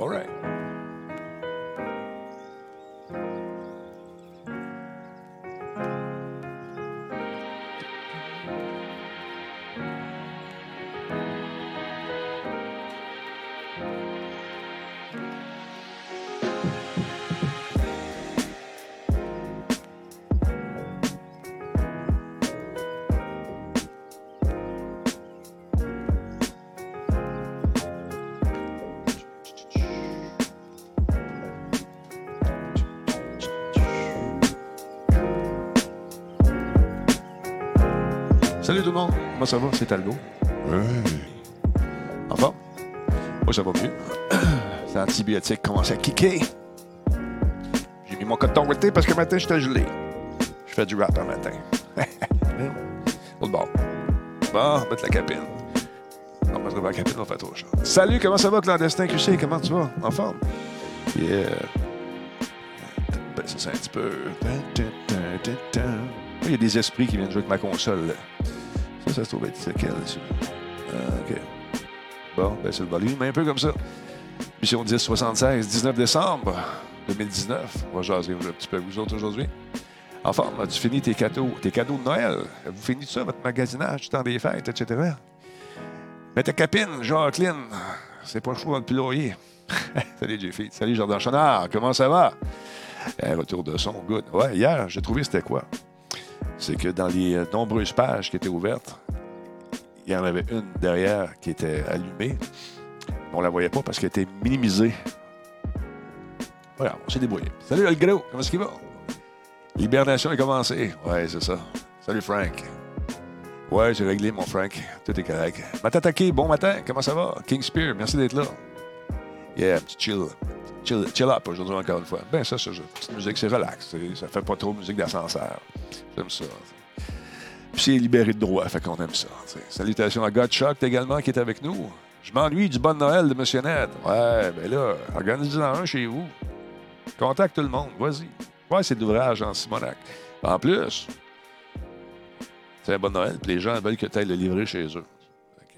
All right. Salut tout le monde, comment ça va? C'est Aldo. Enfin, moi ça va mieux. C'est antibiotique commence à kicker. J'ai mis mon coton ouaté parce que matin j'étais gelé. Je fais du rap un matin. Autre bord. Bon, mettre la capine. On va mettre la capine, on va faire autre chose. Salut, comment ça va, clandestin QC? Comment tu vas? En forme? Yeah. Ben, ça, c'est un petit peu. Il y a des esprits qui viennent jouer avec ma console. là. Ça, se trouve être c'est quel? Ah, OK. Bon, ben c'est le volume, un peu comme ça. Mission 1076, 19 décembre 2019. On va jaser un petit peu vous autres aujourd'hui. En forme, as-tu fini tes cadeaux, tes cadeaux de Noël? Vous fini ça, votre magasinage, du temps des fêtes, etc.? Mais ta capine, Jacqueline, c'est pas chaud dans le pilorier. Salut, Jeffy. Salut, Jordan Chenard. Comment ça va? Un retour de son, good. Ouais, hier, j'ai trouvé c'était quoi? C'est que dans les euh, nombreuses pages qui étaient ouvertes, il y en avait une derrière qui était allumée. On la voyait pas parce qu'elle était minimisée. Voilà, on s'est débrouillé. Salut, le gros. Comment est-ce qu'il va? L'hibernation est commencée. Ouais, c'est ça. Salut, Frank. Ouais, j'ai réglé, mon Frank. Tout est correct. Matataki, bon matin. Comment ça va? King Spear, merci d'être là. Yeah, petit chill. Chill, chill up aujourd'hui, encore une fois. Ben, ça, ça, je- petite musique, c'est relax. Ça fait pas trop musique d'ascenseur. J'aime ça. Puis c'est libéré de droit, fait qu'on aime ça. Salutations à Godshock également qui est avec nous. Je m'ennuie du bon Noël de Monsieur Ned. Ouais, ben là, organisez-en un chez vous. Contacte tout le monde, vas-y. Ouais, c'est d'ouvrage en Simonac. En plus, c'est un bon Noël, puis les gens veulent que tu ailles le livrer chez eux.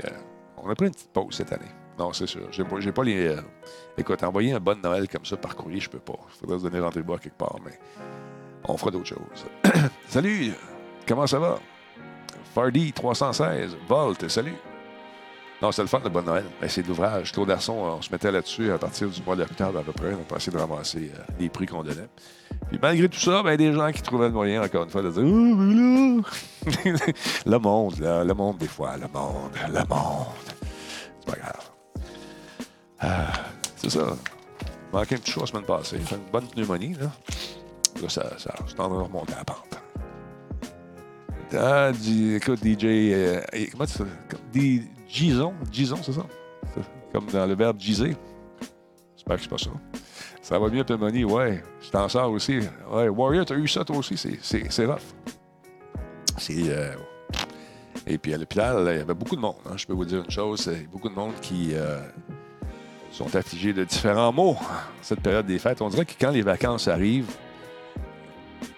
Euh, on a pris une petite pause cette année. Non, c'est sûr. J'ai pas, pas les. euh, Écoute, envoyer un bon Noël comme ça par courrier, je peux pas. Il faudrait se donner rendez-vous quelque part, mais on fera d'autres choses. salut! Comment ça va? Fardy 316, Volt, salut! Non, c'est le fun de Bonne Noël. Ben, c'est l'ouvrage. Claude Arson, on se mettait là-dessus à partir du mois d'octobre à peu près. On essayé de ramasser euh, les prix qu'on donnait. Puis malgré tout ça, ben, des gens qui trouvaient le moyen, encore une fois, de dire Oh, le monde, là, le monde, des fois, le monde, le monde. C'est pas grave. Ah, c'est ça. Manqué un petit choix la semaine passée. Fait une bonne pneumonie, là. Là, ça, ça, je suis en train de remonter la pente. Ah, du- écoute, DJ. euh, comment tu dis Gison, Gison, c'est ça? C'est Comme dans le verbe giser. J'espère que c'est pas ça. Ça va bien, pneumonie, ouais. Je t'en sors aussi. Ouais, Warrior, t'as eu ça toi aussi? C'est- C'est c'est rough. C'est. euh, Et puis à l'hôpital, il y avait beaucoup de monde. hein. Je peux vous dire une chose, il y a beaucoup de monde qui euh, sont affligés de différents maux cette période des fêtes. On dirait que quand les vacances arrivent,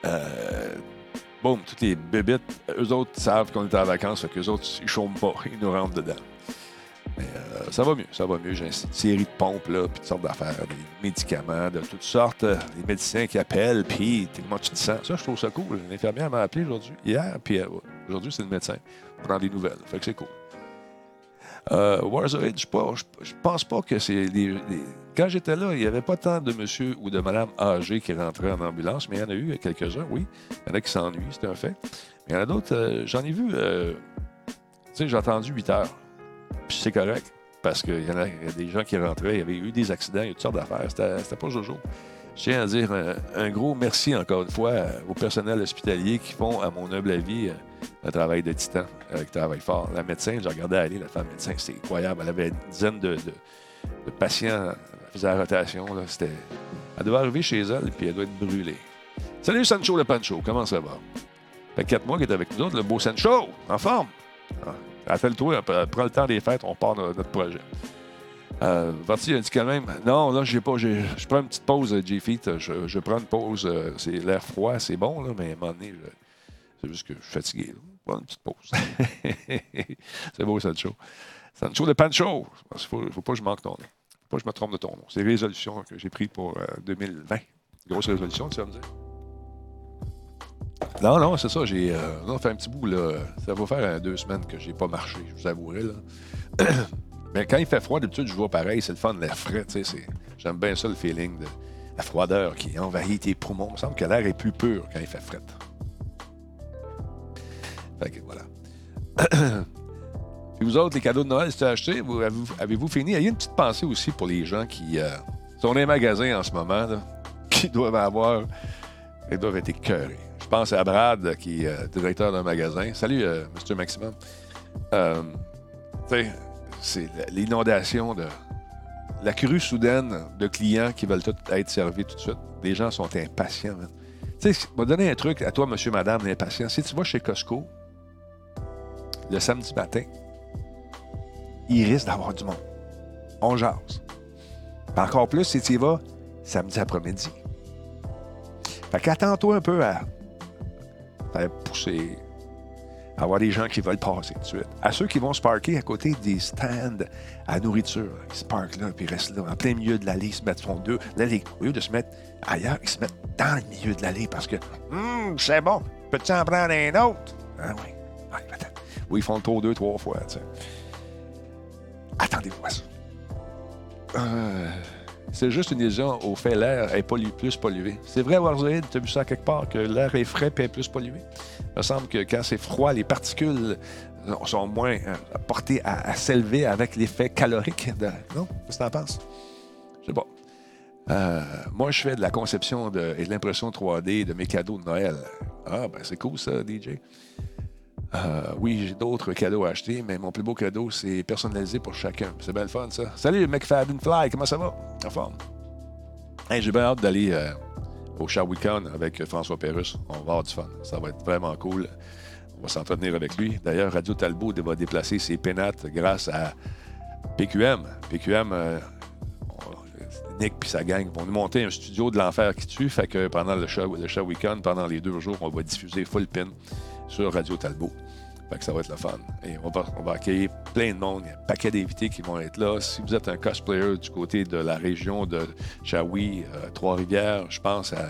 euh, boum, toutes les bébites, eux autres savent qu'on est en vacances, fait qu'eux autres, ils chôment pas, ils nous rentrent dedans. Mais euh, ça va mieux, ça va mieux. J'ai une série de pompes, là, puis toutes sortes d'affaires, des médicaments de toutes sortes, euh, les médecins qui appellent, puis comment tu te sens. Ça, je trouve ça cool. L'infirmière m'a appelé aujourd'hui, hier, puis euh, aujourd'hui, c'est le médecin. pour prendre des nouvelles. Fait que c'est cool. Euh, je je pense pas que c'est. des- Quand j'étais là, il n'y avait pas tant de monsieur ou de madame âgés qui rentraient en ambulance, mais il y en a eu quelques-uns, oui. Il y en a qui s'ennuient, c'est un fait. Mais il y en a d'autres, euh, j'en ai vu. euh, tu sais, j'ai entendu 8 heures. Puis c'est correct, parce qu'il y en a, des gens qui rentraient, il y avait eu des accidents, il y a toutes sortes d'affaires. C'était c'était pas Jojo. Je tiens à dire un, un gros merci encore une fois euh, au personnel hospitalier qui font, à mon humble avis, euh, un travail de titan, euh, qui travaille fort. La médecin, j'ai regardé aller, la femme médecin, c'était incroyable. Elle avait une dizaine de, patients, elle faisait la rotation. Elle devait arriver chez elle, puis elle doit être brûlée. Salut Sancho le Pancho, comment ça va? Ça fait quatre mois qu'il est avec nous le beau Sancho, en forme. Ah, Appelle-toi, euh, prends le temps des fêtes, on part notre projet. Euh, Varty a dit quand même, non, là, j'ai pas, je prends une petite pause, euh, J-Feet. Je, je prends une pause. euh, c'est l'air froid, c'est bon, là, mais à un moment donné, je- c'est juste que je suis fatigué. là. Prends une petite pause. c'est beau, Sancho. Sancho le Pancho. Il faut, faut pas que je manque ton nom. faut pas que je me trompe de ton nom. C'est les résolutions que j'ai prises pour euh, 2020. Grosse résolution, tu vas me dire? Non, non, c'est ça. J'ai euh, non, fait un petit bout. Là. Ça va faire euh, deux semaines que j'ai pas marché, je vous avouerai. Là. Mais quand il fait froid, d'habitude, je vois pareil. C'est le fun de l'air frais. J'aime bien ça, le feeling de la froideur qui envahit tes poumons. Il me semble que l'air est plus pur quand il fait frais. Fait que voilà. Puis vous autres, les cadeaux de Noël, si acheté, vous- avez-vous fini? Il y a une petite pensée aussi pour les gens qui euh, sont dans les magasins en ce moment, là, qui doivent avoir. Ils doivent être écœurés. Je pense à Brad, qui est euh, directeur d'un magasin. Salut, euh, Mr. Maximum. Euh, tu sais, c'est l'inondation de. La crue soudaine de clients qui veulent tout être servis tout de suite. Les gens sont impatients. Tu sais, je vais donner un truc à toi, monsieur, madame, l'impatient. Si tu vas chez Costco le samedi matin, il risque d'avoir du monde. On jase. Encore plus si tu y vas samedi après-midi. Fait qu'attends-toi un peu à faire pousser, avoir des gens qui veulent passer tout de suite. À ceux qui vont se parker à côté des stands à nourriture. Ils se parquent là, puis restent là, en plein milieu de l'allée, ils se mettent font deux. Là, les- au lieu de se mettre ailleurs, ils se mettent dans le milieu de l'allée parce que Hum, c'est bon, peux-tu en prendre un autre? Ah oui. Ah. Oui, ils font le tour deux, trois fois. tu sais. Attendez-vous à ça. Euh, c'est juste une illusion au fait l'air est pollu- plus pollué. C'est vrai, Warzone, tu as vu ça quelque part, que l'air est frais et plus pollué? Il me semble que quand c'est froid, les particules euh, sont moins euh, portées à, s'élever avec l'effet calorique. De... Non? Qu'est-ce que tu en penses? Je sais pas. Euh, moi, je fais de la conception de- et de l'impression 3D de mes cadeaux de Noël. Ah, ben c'est cool ça, DJ. Euh, oui, j'ai d'autres cadeaux à acheter, mais mon plus beau cadeau, c'est personnalisé pour chacun. C'est bien le fun, ça. Salut, McFadden Fly, comment ça va? En forme. J'ai bien hâte d'aller euh, au Shawicon avec euh, François Pérusse. On va avoir du fun. Ça va être vraiment cool. On va s'entretenir avec lui. D'ailleurs, Radio Talbot va déplacer ses pénates grâce à PQM. PQM, Nick et sa gang vont nous monter un studio de l'enfer qui tue. Fait que pendant le show, le show week-end, pendant les deux jours, on va diffuser full pin sur Radio Talbot. Que ça va être le fun. Et on va, on va accueillir plein de monde. Il y a un paquet d'invités qui vont être là. Si vous êtes un cosplayer du côté de la région de Shawi, euh, Trois-Rivières, je pense à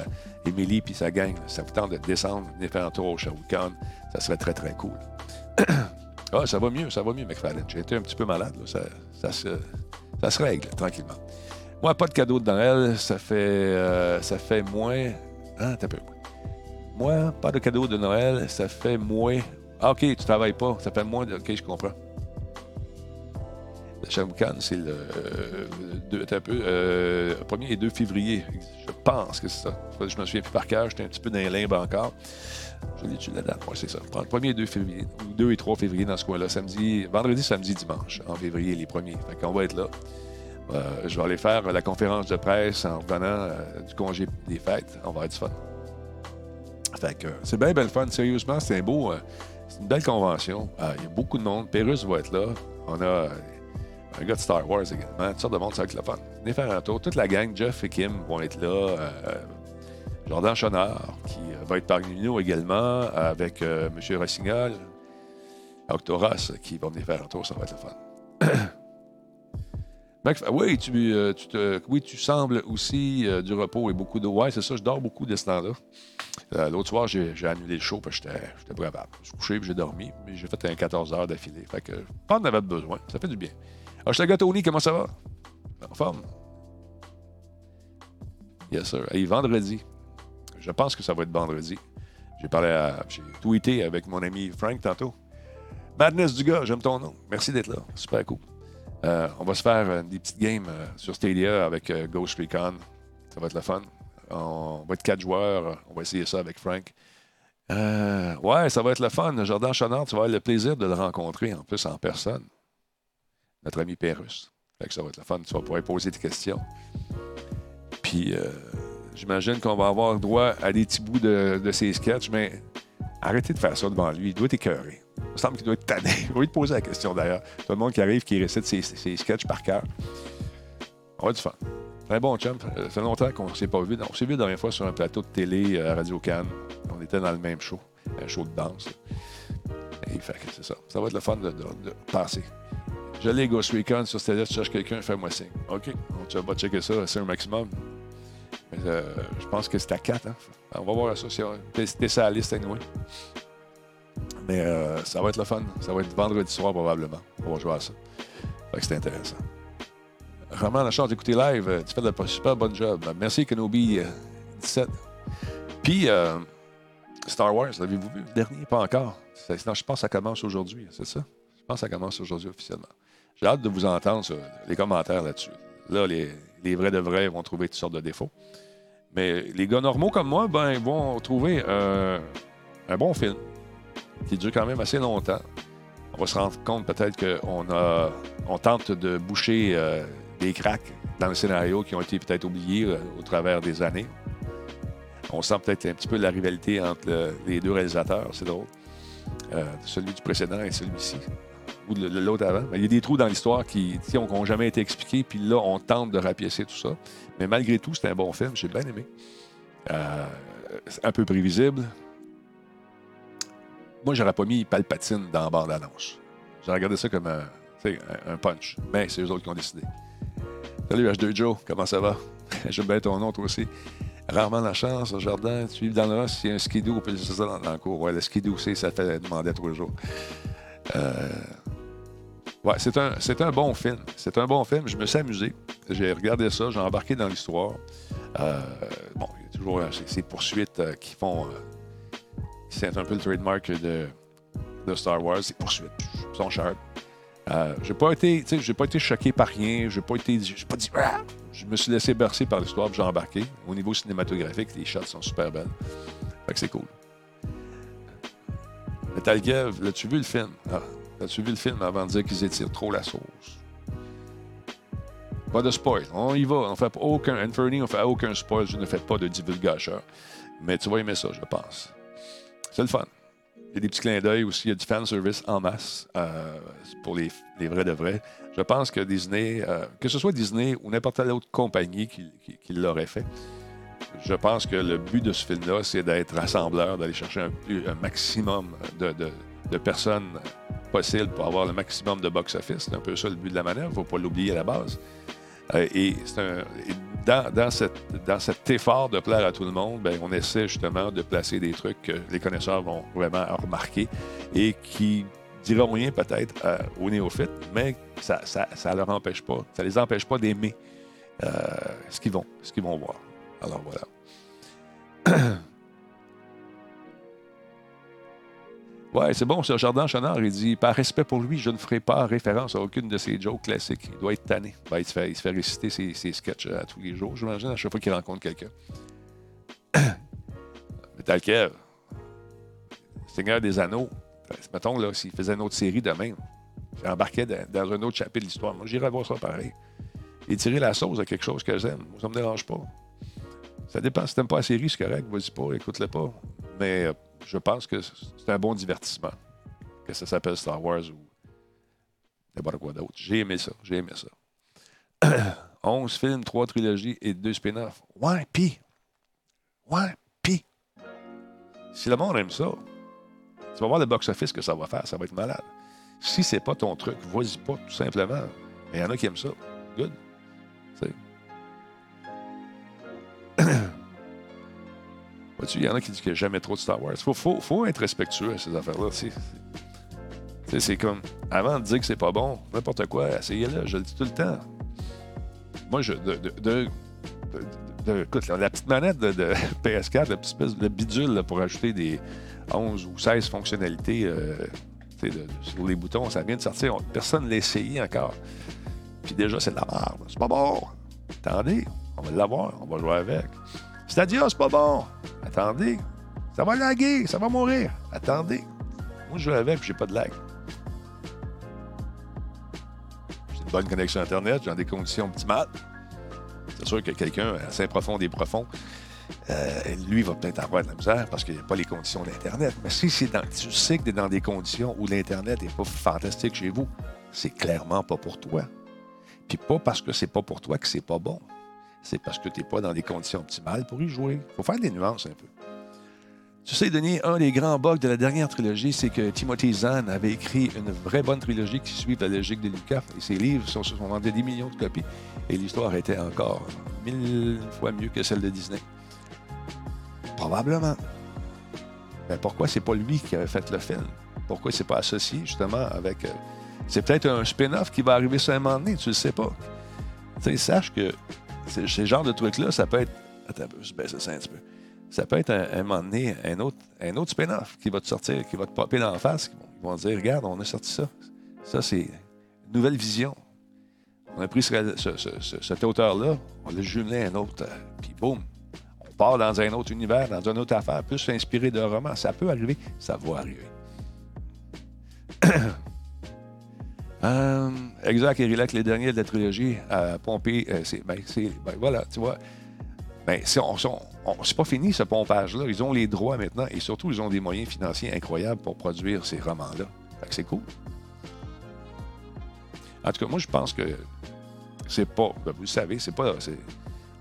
Émilie puis sa gang. Ça vous tente de descendre, venir faire un tour au Shawicon. Ça serait très, très cool. ah, ça va mieux, ça va mieux, McFadden. J'ai été un petit peu malade. là. Ça, ça se, ça se règle tranquillement. Moi, pas de cadeau de Noël. Ça fait, euh, ça fait moins. Ah, t'as peu. Moi, pas de cadeau de Noël. Ça fait moins. Ah, OK, tu travailles pas. Ça fait moins de. OK, je comprends. Shamkan, c'est le. euh, deux- un peu. Euh, 1er et 2 février. Je pense que c'est ça. Je me souviens plus par cœur. J'étais un petit peu dans les limbes encore. Je l'ai-tu la date? Oui, c'est ça. Le 1er et 2 février. Ou 2 et 3 février dans ce coin-là. Samedi, vendredi, samedi, dimanche. En février, les premiers. Fait qu'on va être là. Euh, je vais aller faire la conférence de presse en revenant euh, du congé des fêtes. On va être fun. Fait que euh, c'est bien, bien fun. Sérieusement, c'est un beau. C'est une belle convention. Euh, Il y a beaucoup de monde. Pérus va être là. On a un gars de Star Wars également. Toutes sortes de monde, ça va être le fun. Venez faire un tour. Toute la gang, Jeff et Kim, vont être là. Euh, Jordan Chonard, qui va être parmi nous également, avec euh, M. Rossignol, Octoras, qui va venir faire un tour. Ça va être le fun. Mac fait, oui, tu, euh, tu tu sembles aussi euh, du repos et beaucoup d'eau. Ouais, c'est ça, je dors beaucoup de ce temps-là. Euh, L'autre soir, j'ai annulé le show parce que j'étais bravable. Je suis couché puis j'ai dormi, mais j'ai fait un 14 heures d'affilée. Fait que pas en avait besoin. Ça fait du bien. Ah, je te Tony, comment ça va? En forme? Yes, sir. Hey, vendredi. Je pense que ça va être vendredi. J'ai parlé à. J'ai tweeté avec mon ami Frank tantôt. Madness du gars, j'aime ton nom. Merci d'être là. Super cool. Euh, on va se faire euh, des petites games euh, sur Stadia avec Ghost Recon. Ça va être le fun. On va être quatre joueurs. On va essayer ça avec Frank. Ouais, ça va être le fun. Jordan Chonard, tu vas avoir le plaisir de le rencontrer en plus en personne. Notre ami Pérus. Fait que ça va être le fun. Tu vas pouvoir poser des questions. Puis, j'imagine qu'on va avoir droit à des petits bouts de, de ses sketchs, mais arrêtez de faire ça devant lui. Il doit être écœuré. Il me semble qu'il doit être tanné. On va lui poser la question d'ailleurs. Tout le monde qui arrive, qui récite ses, sketchs par cœur. On va du fun. Un bon chum. Ça fait longtemps qu'on ne s'est pas vu. On s'est vu la dernière fois sur un plateau de télé euh, à Radio Cannes. On était dans le même show, un show de danse. Et c'est ça. Ça va être le fun de, de- de passer. Je l'ai Ghost Recon sur Stadia, tu cherches quelqu'un, fais-moi signe. OK, on vas checker ça, c'est un maximum. Euh, je pense que c'est à 4. Hein? On va voir ça. T'es t'es sur la liste, anyway. Mais euh, ça va être le fun. Ça va être vendredi soir, probablement. On va jouer à ça. Que c'est intéressant. Roman, la chance d'écouter live. euh, Tu fais de la super bonne job. Merci, Kenobi euh, 17. Puis, Star Wars, l'avez-vous vu? Le dernier, pas encore. C'est- Non, je pense que ça commence aujourd'hui, c'est ça? Je pense que ça commence aujourd'hui officiellement. J'ai hâte de vous entendre les commentaires là-dessus. Là, les, les vrais de vrais vont trouver toutes sortes de défauts. Mais les gars normaux comme moi, ben, vont trouver un bon film qui dure quand même assez longtemps. On va se rendre compte peut-être qu'on a, on tente de boucher euh, des cracks dans le scénario qui ont été peut-être oubliés euh, au travers des années. On sent peut-être un petit peu la rivalité entre le- les deux réalisateurs, c'est drôle. Euh, celui du précédent et celui-ci. Ou de, l'autre avant. Mais il y a des trous dans l'histoire qui n'ont jamais été expliqués, puis là, on tente de rapiécer tout ça. Mais malgré tout, c'est un bon film, j'ai bien aimé. Un peu prévisible. Moi, j'aurais pas mis Palpatine dans la bande-annonce. J'ai regardé ça comme un, un, un punch. Mais c'est eux autres qui ont décidé. Salut H2 Joe, comment ça va? J'aime bien ton nom, toi aussi. Rarement la chance, jardin, tu vis dans le Ross, il y a un skidoo, puis c'est ça dans, dans le cours. Ouais, le skidoo, c'est ça fait demander tous les jours. Euh, Ouais, c'est un, c'est un bon film. C'est un bon film. Je me suis amusé. J'ai regardé ça, j'ai embarqué dans l'histoire. Euh, bon, il y a toujours euh, ces, poursuites qui font. C'est un peu le trademark de, Star Wars, ces poursuites. Sont sharp. Euh, j'ai pas été, j'ai pas été choqué par rien. J'ai pas été, j'ai pas dit. Ah! Je me suis laissé bercer par l'histoire, j'ai embarqué. Au niveau cinématographique, les shots sont super belles. Fait que c'est cool. Metal Gear, l'as-tu vu le film? Ah, As-tu vu le film avant de dire qu'ils étirent trop la sauce? Pas de spoil. On y va. On fait aucun. On fait aucun spoil. Je ne fais pas de divulgateur. Mais tu vas aimer ça, je pense. C'est le fun. Il y a des petits clins d'œil aussi. Il y a du fan service en masse euh, pour les, les vrais de vrais. Je pense que Disney, euh, que ce soit Disney ou n'importe quelle autre compagnie qui, qui- l'aurait fait, je pense que le but de ce film-là, c'est d'être rassembleur, d'aller chercher un, maximum de, de- personnes possible pour avoir le maximum de box-office. C'est un peu ça le but de la manœuvre. Il ne faut pas l'oublier à la base. Euh, et c'est un- dans, cette- dans cet effort de plaire à tout le monde, ben, on essaie justement de placer des trucs que les connaisseurs vont vraiment remarquer et qui diront rien peut-être euh, aux néophytes, mais ça ne leur empêche pas, ça les empêche pas d'aimer euh, ce qu'ils vont, ce qu'ils vont voir. Alors voilà. Ouais, c'est bon, ce Jardin Chenard, il dit Par respect pour lui, je ne ferai pas référence à aucune de ses jokes classiques. Il doit être tanné. Ben, il, se fait, il se fait réciter ses, ses sketchs euh, à tous les jours, j'imagine, à chaque fois qu'il rencontre quelqu'un. Metal Kev, Seigneur des Anneaux, ben, mettons, là, s'il faisait une autre série demain, j'embarquais dans, dans un autre chapitre de l'histoire. Moi, j'irais voir ça pareil. Et tirer la sauce à quelque chose que j'aime, moi, ça me dérange pas. Ça dépend. Si t'aimes pas la série, c'est correct, vas-y pas, écoute-le pas. Mais euh, je pense que c'est un bon divertissement. Que ça s'appelle Star Wars ou n'importe quoi d'autre. J'ai aimé ça. J'ai aimé ça. 11 films, 3 trilogies et 2 spin-offs. Ouais, pis. Ouais, pis. Si le monde aime ça, tu vas voir le box-office que ça va faire. Ça va être malade. Si c'est pas ton truc, vas-y pas, tout simplement. Mais il y en a qui aiment ça. Good. Tu sais. Il y en a qui disent qu'il n'y a jamais trop de Star Wars. Il faut, faut, être respectueux à ces affaires-là. C'est, comme, avant de dire que c'est pas bon, n'importe quoi, essayez-le, je le dis tout le temps. Moi, je, écoute, la petite manette de, de PS4, la petite espèce de bidule pour ajouter des 11 ou 16 fonctionnalités euh, sur les boutons, ça vient de sortir. On- Personne ne l'a essayé encore. Puis déjà, c'est de la merde. C'est pas bon. Attendez, on va l'avoir, on va jouer avec. Stadia, c'est pas bon. Attendez, ça va laguer, ça va mourir. Attendez. Moi, je avec, puis j'ai pas de lag. J'ai une bonne connexion Internet, j'ai des conditions optimales. C'est sûr que quelqu'un assez profond des profonds, euh, lui va peut-être avoir de la misère parce qu'il n'y a pas les conditions d'Internet. Mais si c'est dans, tu sais que tu es dans des conditions où l'Internet n'est pas fantastique chez vous, c'est clairement pas pour toi. Puis pas parce que c'est pas pour toi que c'est pas bon. C'est parce que tu n'es pas dans des conditions optimales pour y jouer. Il faut faire des nuances un peu. Tu sais, Denis, un des grands bugs de la dernière trilogie, c'est que Timothy Zahn avait écrit une vraie bonne trilogie qui suit la logique de Lucas. Et ses livres sont, sont vendus des millions de copies. Et l'histoire était encore mille fois mieux que celle de Disney. Probablement. Mais pourquoi c'est pas lui qui avait fait le film? Pourquoi c'est pas associé justement avec. euh, c'est peut-être un spin-off qui va arriver sur un moment donné, tu le sais pas. Tu sais, sache que c'est- ce genre de truc-là, ça peut être. Attends je baisse ça un petit peu. Ça peut être un, un moment donné un autre, un autre spin-off qui va te sortir, qui va te popper dans la face. Ils vont, vont dire Regarde, on a sorti ça. Ça, c'est une nouvelle vision. On a pris ce- ce- ce- ce- cet auteur-là, on l'a jumelé à un autre, euh, puis boum, on part dans un autre univers, dans une autre affaire, plus inspiré d'un roman. Ça peut arriver, ça va arriver. Euh, exact, Erilac, les derniers de la trilogie à pomper, euh, c'est, ben, c'est- ben, voilà, tu vois. Ben, c'est, pas fini ce pompage-là. Ils ont les droits maintenant et surtout, ils ont des moyens financiers incroyables pour produire ces romans-là. Fait que c'est cool. En tout cas, moi, je pense que c'est pas. ben, vous le savez, c'est pas.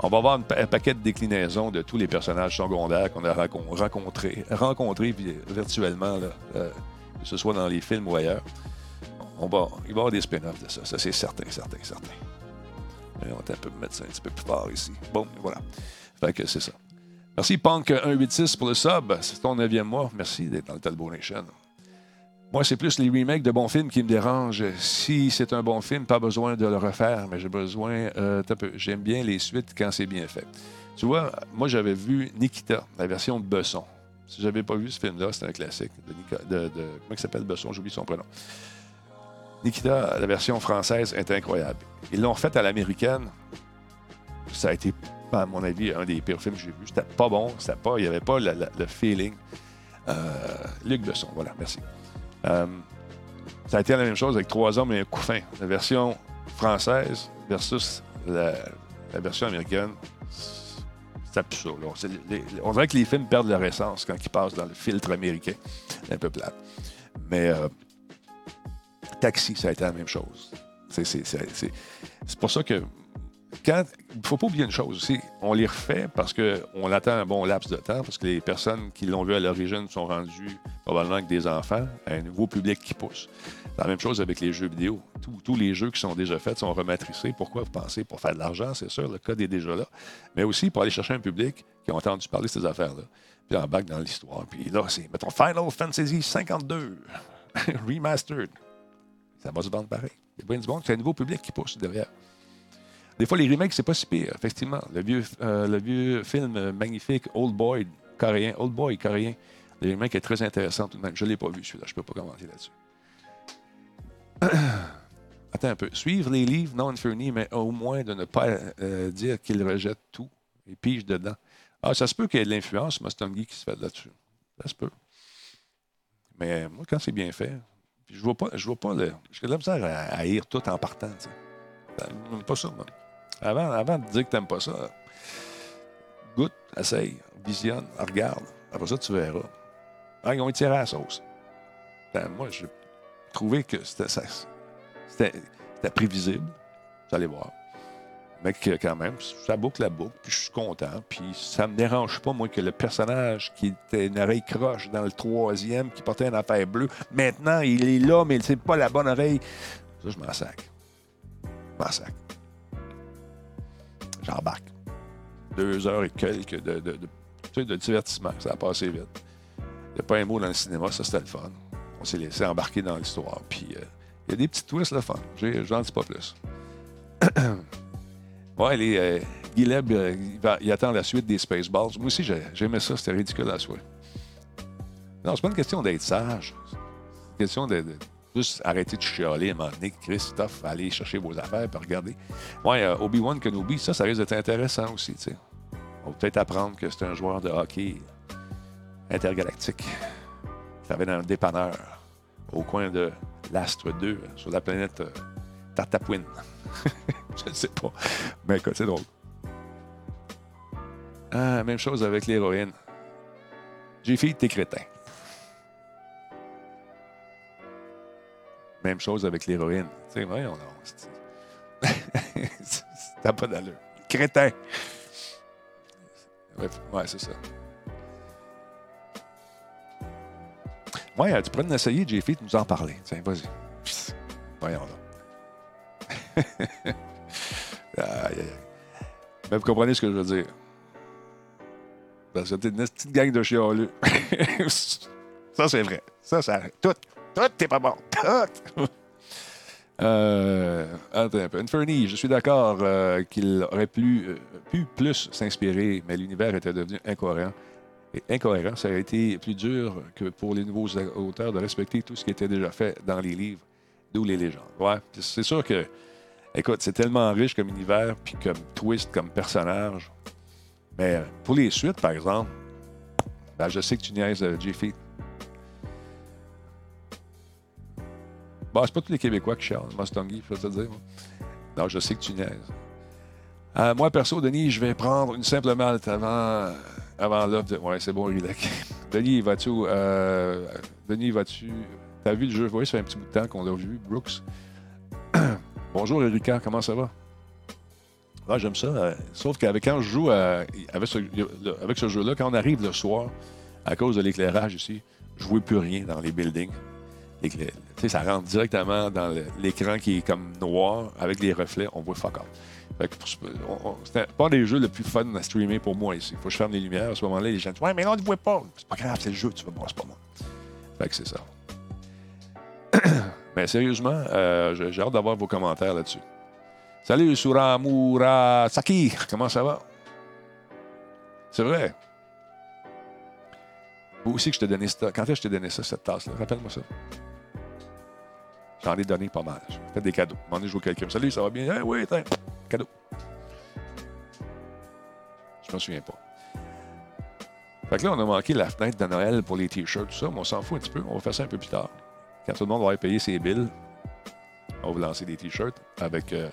on va avoir un paquet de déclinaisons de tous les personnages secondaires qu'on a rencontrés, puis, virtuellement, euh, que ce soit dans les films ou ailleurs. Il va y avoir des spin-offs de ça. Ça, c'est certain, certain, certain. On va un peu mettre ça un petit peu plus fort ici. Bon, voilà. Fait que c'est ça. Merci Punk186 pour le sub. C'est ton neuvième mois. Merci d'être dans le Talbot Nation. Moi, c'est plus les remakes de bons films qui me dérangent. Si c'est un bon film, pas besoin de le refaire, mais j'ai besoin. euh. J'aime bien les suites quand c'est bien fait. Tu vois, moi, j'avais vu Nikita, la version de Besson. Si j'avais pas vu ce film-là, c'est un classique de- de- comment il s'appelle Besson, j'oublie son prénom. Nikita, la version française, est incroyable. Ils l'ont fait à l'américaine. Ça a été, à mon avis, un des pires films que j'ai vus. C'était pas bon, c'était pas, il n'y avait pas le, feeling. Euh, Luc Besson, voilà, merci. Euh, ça a été la même chose avec Trois hommes et un couffin. La version française versus la, version américaine, c'est les- on dirait que les films perdent leur essence quand ils passent dans le filtre américain. Un peu plate. Mais euh, Taxi, ça a été la même chose. C'est, pour ça que quand il faut pas oublier une chose aussi, on les refait parce qu'on attend un bon laps de temps, parce que les personnes qui l'ont vu à l'origine sont rendues probablement avec des enfants, un nouveau public qui pousse. La même chose avec les jeux vidéo. Tous- tous les jeux qui sont déjà faits sont rematricés. Pourquoi vous pensez? Pour faire de l'argent, c'est sûr, le code est déjà là. Mais aussi pour aller chercher un public qui a entendu parler de ces affaires-là. Puis embarque dans l'histoire. Puis là, c'est, mettons, Final Fantasy 52, remastered. Ça va se vendre pareil. Il y a monde, c'est un nouveau public qui pousse derrière. Des fois, les remakes, c'est pas si pire, effectivement. Le vieux, euh, le vieux film euh, magnifique Old Boy coréen, Old Boy coréen, le remake est très intéressant tout de même. Je ne l'ai pas vu, celui-là. Je peux pas commenter là-dessus. Attends un peu. Suivre les livres, non Inferni, mais au moins de ne pas euh, dire qu'il rejette tout et pige dedans. Ah, ça se peut qu'il y ait de l'influence, Mustang qui se fait là-dessus. Ça se peut. Mais moi, quand c'est bien fait, je vois pas, je vois pas le. J'ai de la misère à, à haïr tout en partant. sais. J'aime pas ça, moi. Avant, avant de dire que t'aimes pas ça, goûte, essaye, visionne, regarde. Après ça, tu verras. Ah, ils ont étiré la sauce. Ben, moi, j'ai trouvé que c'était, ça- c'était prévisible. Vous allez voir. Que quand même, ça boucle la boucle, puis je suis content. Puis ça me dérange pas, moi, que le personnage qui était une oreille croche dans le troisième, qui portait une affaire bleue, maintenant, il est là, mais c'est pas la bonne oreille. Ça, je m'en sac. Je m'en sac. j'embarque. Deux heures et quelques de, de, de, de divertissement. Ça a passé vite. Il n'y a pas un mot dans le cinéma, ça c'était le fun. On s'est laissé embarquer dans l'histoire. Puis euh, il y a des petits twists le fun. J'en dis pas plus. ouais, les, euh, euh, il, il attend la suite des Spaceballs. Moi aussi, j'ai- j'aimais ça. C'était ridicule à soi. Non, c'est pas une question d'être sage. C'est une question de, juste arrêter de chialer à donné. Christophe, allez chercher vos affaires et regarder. Ouais, euh, Obi-Wan Kenobi, ça, ça risque d'être intéressant aussi. tu sais. On va peut-être apprendre que c'est un joueur de hockey intergalactique qui travaille dans un dépanneur au coin de l'Astre 2 sur la planète Tartapouine. Je ne sais pas. Mais écoute, c'est drôle. Ah, même chose avec l'héroïne. J'ai t'es crétin. Même chose avec l'héroïne. Tu sais, voyons, non. T'as pas d'allure. Crétin. Ouais, ouais, c'est ça. Ouais, tu pourrais nous essayer, JF, de nous en parler. Tiens, vas-y. Voyons là. Mais vous comprenez ce que je veux dire. Parce que t'es une petite gang de chialeux. ça, c'est vrai. Ça, ça Tout. Tout, t'es pas bon. Tout. Euh, attends un peu. Inferni, je suis d'accord euh, qu'il aurait pu, euh, pu plus s'inspirer, mais l'univers était devenu incohérent. Et incohérent, ça aurait été plus dur que pour les nouveaux auteurs de respecter tout ce qui était déjà fait dans les livres, d'où les légendes. Ouais, c'est sûr que, écoute, c'est tellement riche comme univers, puis comme twist, comme personnage. Mais pour les suites, par exemple, ben, je sais que tu niaises euh, J-Feet. Bon, c'est pas tous les Québécois qui chialent, Mustangy, je vais te dire. Non, je sais que tu niaises. Euh, moi, perso, Denis, je vais prendre une simple malte avant, avant l'offre de... Ouais, c'est bon, Rilek. Denis, vas-tu... Euh, Denis, vas-tu... T'as vu le jeu? Oui, ça fait un petit bout de temps qu'on l'a vu, Brooks. Bonjour, Erika, comment ça va? Ouais, j'aime ça. euh, sauf qu'avec quand je joue avec ce, le- avec ce jeu-là, quand on arrive le soir, à cause de l'éclairage ici, je ne vois plus rien dans les buildings. L'éclair- Tu sais, ça rentre directement dans l'écran qui est comme noir avec les reflets, on voit fuck all. Fait que pour ce- on- on- C'était pas des jeux le plus fun à streamer pour moi ici. Faut que je ferme les lumières. À ce moment-là, les gens disent Ouais, mais non, tu ne vois pas. C'est pas grave, c'est le jeu, tu vas voir, c'est pas moi. Fait que c'est ça. mais sérieusement, euh, j'ai hâte d'avoir vos commentaires là-dessus. Salut Suramura Saki, comment ça va? C'est vrai. Vous aussi que je t'ai donné ça. Quand est-ce que je t'ai donné ça, cette tasse-là? Rappelle-moi ça. J'en ai donné pas mal. J'ai fait des cadeaux. Donné, je vois quelqu'un. Salut, ça va bien? Eh oui, tiens, cadeau. Je me souviens pas. Fait que là, on a manqué la fenêtre de Noël pour les t-shirts, tout ça, mais on s'en fout un petit peu. On va faire ça un peu plus tard. Quand tout le monde va avoir payé ses billes, on va vous lancer des t-shirts avec euh,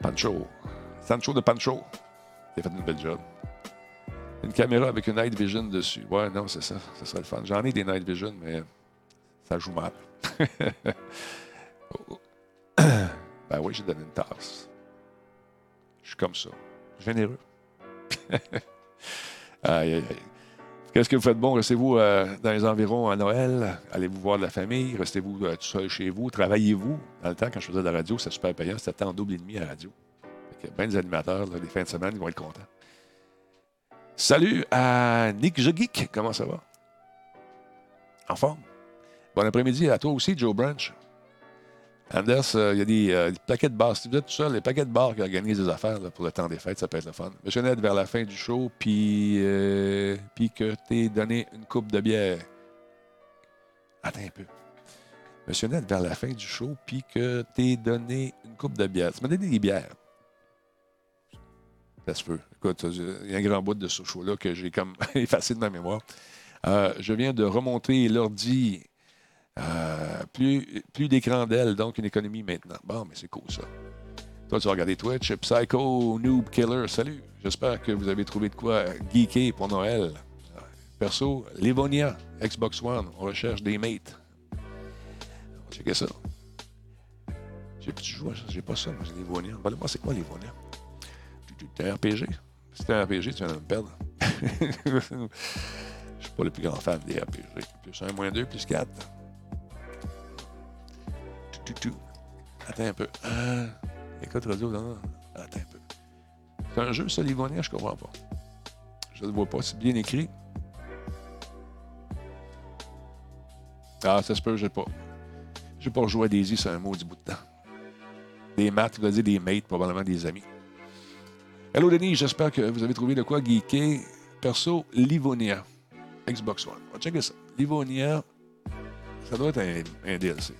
Pancho. Sancho de Pancho. A fait une belle job. Une caméra avec une night vision dessus. Ouais, non, c'est ça. Ça serait le fun. J'en ai des night vision, mais ça joue mal. Ben oui, j'ai donné une tasse. Je suis comme ça. Généreux. aïe, aïe, aïe. Qu'est-ce que vous faites bon? Restez-vous euh, dans les environs à Noël? Allez-vous voir de la famille? Restez-vous euh, tout seul chez vous? Travaillez-vous? Dans le temps, quand je faisais de la radio, c'était super payant. C'était temps double et demi à la radio. Fait que bien des animateurs, les fins de semaine, ils vont être contents. Salut à Nick Jogeek. Comment ça va? En forme? Bon après-midi à toi aussi, Joe Branch. Anders, euh, il y a des, euh, des paquets de bars. Si vous êtes tout seul, les paquets de bars qui organisent des affaires pour le temps des fêtes, ça peut être le fun. Monsieur Ned, vers la fin du show, puis euh, puis que t'es donné une coupe de bière. Attends un peu. Monsieur Ned, vers la fin du show, puis que t'es donné une coupe de bière. Tu m'as donné des bières. Ça se peut. Écoute, il y a un grand bout de ce show-là que j'ai comme effacé de ma mémoire. Je viens de remonter l'ordi. Euh, plus plus d'écran d'aile, donc une économie maintenant. Bon, mais c'est cool ça. Toi, tu vas regarder Twitch. Psycho Noob Killer, salut. J'espère que vous avez trouvé de quoi geeker pour Noël. Perso, Livonia, Xbox One, on recherche des mates. On va checker ça. J'ai plus ça, j'ai pas ça, j'ai Livonia. Ben, moi, c'est quoi Livonia? C'est un RPG. Si c'est un RPG, tu viens de me perdre. Je suis pas le plus grand fan des RPG. Plus 1, moins 2, plus 4. Attends un peu. Euh, écoute, radio. Attends un peu. C'est un jeu, ça, Livonia? Je comprends pas. Je ne vois pas. C'est bien écrit. Ah, ça se peut, j'ai pas. J'ai pas rejoué à Daisy, c'est un mot du bout de temps. Des maths, vas dire des mates, probablement des amis. Hello Denis, j'espère que vous avez trouvé de quoi geeker. Perso, Livonia. Xbox One. On va checker ça. Livonia, ça doit être un DLC.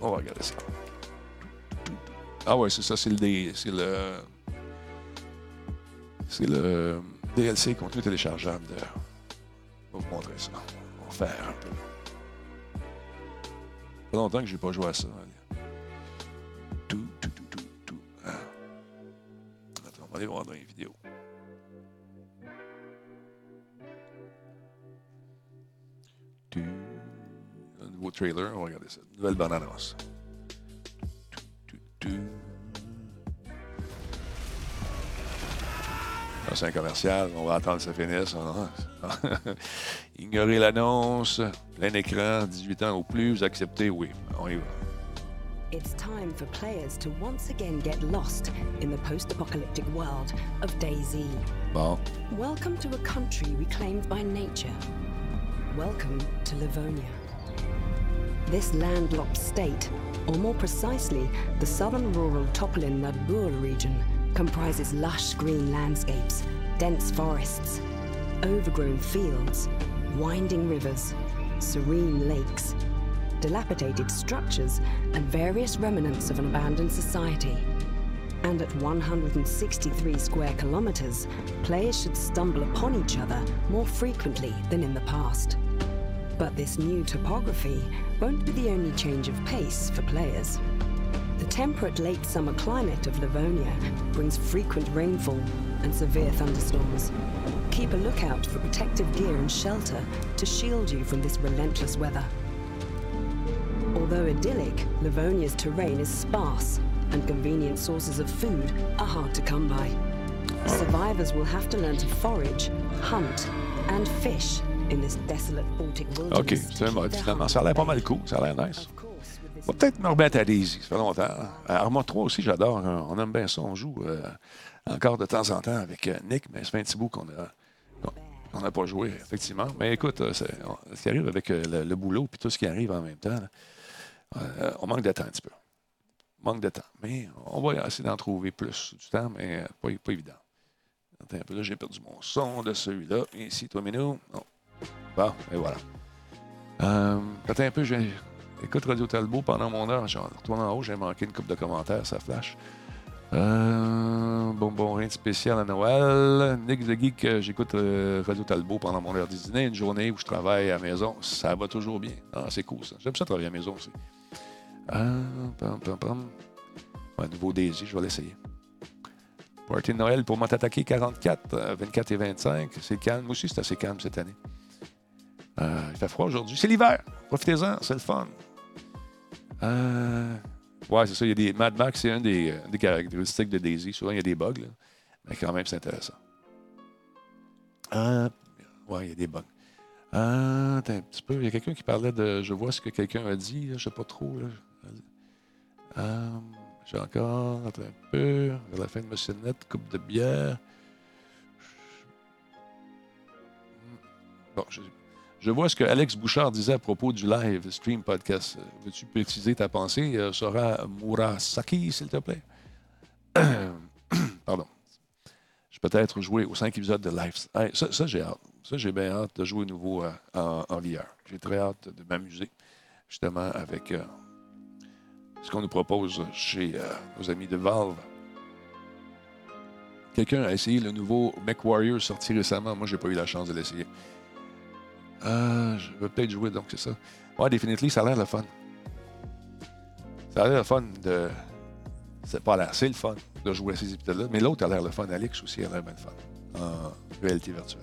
On va regarder ça. Ah ouais, c'est ça, c'est le, c'est le. C'est le DLC contenu téléchargeable de. On va vous montrer ça. On va faire un peu. Ça fait longtemps que je n'ai pas joué à ça. Tout, tout, tout, tout, tout. Ah. Attends, on va aller voir dans les vidéos. Nouveau trailer, on va regarder ça. Nouvelle bande-annonce. Ah, C'est un commercial, on va attendre que ça finisse. hein. Ignorez l'annonce, plein écran, 18 ans ou plus, vous acceptez, oui. On y va. It's time for players to once again get lost in the post apocalyptic world of DayZ. Bon. Welcome to a country reclaimed by nature. Welcome to Livonia. This landlocked state, or more precisely, the southern rural Topolin Nadbur region, comprises lush green landscapes, dense forests, overgrown fields, winding rivers, serene lakes, dilapidated structures, and various remnants of an abandoned society. And at 163 square kilometers, players should stumble upon each other more frequently than in the past. But this new topography won't be the only change of pace for players. The temperate late summer climate of Livonia brings frequent rainfall and severe thunderstorms. Keep a lookout for protective gear and shelter to shield you from this relentless weather. Although idyllic, Livonia's terrain is sparse and convenient sources of food are hard to come by. Survivors will have to learn to forage, hunt, and fish in this desolate Baltic wilderness. OK, c'est mode. Finalement, ça a l'air pas mal cool. Ça a l'air nice. On va peut-être me remettre à Daisy. Ça fait longtemps. hein. Arma 3 aussi, j'adore. hein. On aime bien ça. On joue euh, encore de temps en temps avec euh, Nick, mais fait un petit bout qu'on a. n'a pas joué, effectivement. Mais écoute, euh, c'est- on- ce qui arrive avec le, le boulot puis tout ce qui arrive en même temps, là, euh, on manque de temps un petit peu. On manque de temps. Mais on va essayer d'en trouver plus du temps, mais pas, pas évident. Attends un peu, là, j'ai perdu mon son de celui-là. Ici, toi, Minou. Non. Bon, et voilà. Attends un peu, je viens- Écoute Radio Talbot pendant mon heure. Je retourne en haut, j'ai manqué une coupe de commentaires, ça flash. Euh, bon, bon, rien de spécial à Noël. Nick the Geek, euh, j'écoute euh, Radio Talbot pendant mon heure du dîner. Une journée où je travaille à la maison, ça va toujours bien. Ah, c'est cool ça. J'aime ça travailler à la maison aussi. Pam, pam, pam. Ouais, nouveau Daisy, je vais l'essayer. Party de Noël pour m'attaquer 44, euh, 24 et 25. C'est calme. Aussi, c'est assez calme cette année. Euh, il fait froid aujourd'hui. C'est l'hiver. Profitez-en, c'est le fun. Euh, ouais, c'est ça. Il y a des Mad Max, c'est une des, euh, des caractéristiques de Daisy. Souvent, il y a des bugs, là. mais quand même, c'est intéressant. Ouais, il y a des bugs. Un petit peu. Il y a quelqu'un qui parlait de. Je vois ce que quelqu'un a dit. là, Je sais pas trop. J'ai encore. Un peu. Vers la fin de ma sonnette, coupe de bière. Bon, je, je vois ce que Alex Bouchard disait à propos du live stream podcast. Veux-tu préciser ta pensée? Euh, Sora Murasaki, s'il te plaît? Pardon. Je vais peut-être jouer aux cinq épisodes de live. Ça, j'ai hâte. Ça, j'ai bien hâte de jouer nouveau euh, en, en. J'ai très hâte de m'amuser, justement, avec euh, ce qu'on nous propose chez nos amis de Valve. Quelqu'un a essayé le nouveau MechWarrior sorti récemment. Moi, j'ai pas eu la chance de l'essayer. Euh, je vais peut-être jouer, donc c'est ça. Ouais, Definitely, ça a l'air le fun. Ça a l'air le fun de. C'est pas l'air, c'est le fun de jouer à ces épisodes-là. Mais l'autre a l'air le fun. Alix aussi a l'air bien le fun. En réalité virtuelle.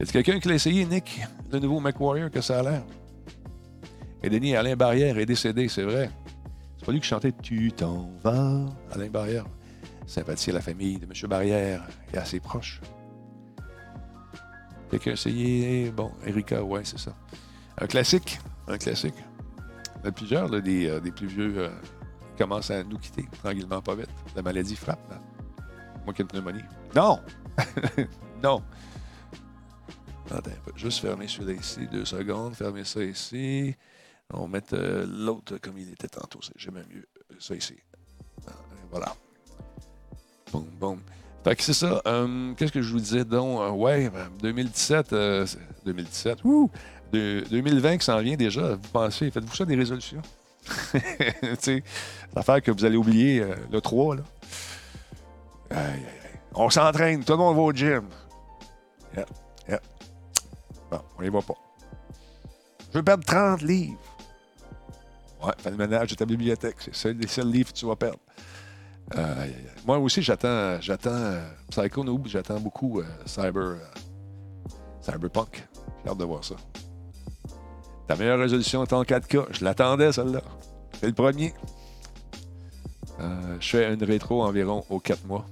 Y a quelqu'un qui l'a essayé, Nick, le nouveau MechWarrior, que ça a l'air? Et Denis, Alain Barrière est décédé, c'est vrai. C'est pas lui qui chantait Tu t'en vas, Alain Barrière. Sympathie à la famille de M. Barrière et à ses proches. Quelqu'un a essayé. Bon, Erika, ouais, c'est ça. Un classique. Un classique. Il y a plusieurs, euh, des plus vieux. euh, commence à nous quitter tranquillement, pas vite. La maladie frappe. là. Moi qui ai une pneumonie. Non! non! Attends, juste fermer celui-là ici, deux secondes, fermer ça ici. On va mettre euh, l'autre comme il était tantôt. c'est- J'aime mieux ça ici. Ah, Voilà. Boum, boum. Fait que c'est ça. euh, Qu'est-ce que je vous disais donc? Euh, ouais, ben, 2017, euh, c'est- 2017, wouh! De- 2020 qui s'en vient déjà. Vous pensez, faites-vous ça des résolutions? l'affaire que vous allez oublier, euh, le 3, là. Aïe, aïe, aïe. On s'entraîne, tout le monde va au gym. Yeah, yeah. Bon, on y va pas. Je veux perdre 30 livres. Ouais, fais le ménage de ta bibliothèque. C'est les seuls livres que tu vas perdre. Euh. Moi aussi, j'attends, j'attends euh, Psycho j'attends beaucoup euh, Cyber, Cyberpunk. J'ai hâte de voir ça. Ta meilleure résolution est en 4K. Je l'attendais, celle-là. C'est le premier. Je fais une rétro environ aux 4 mois.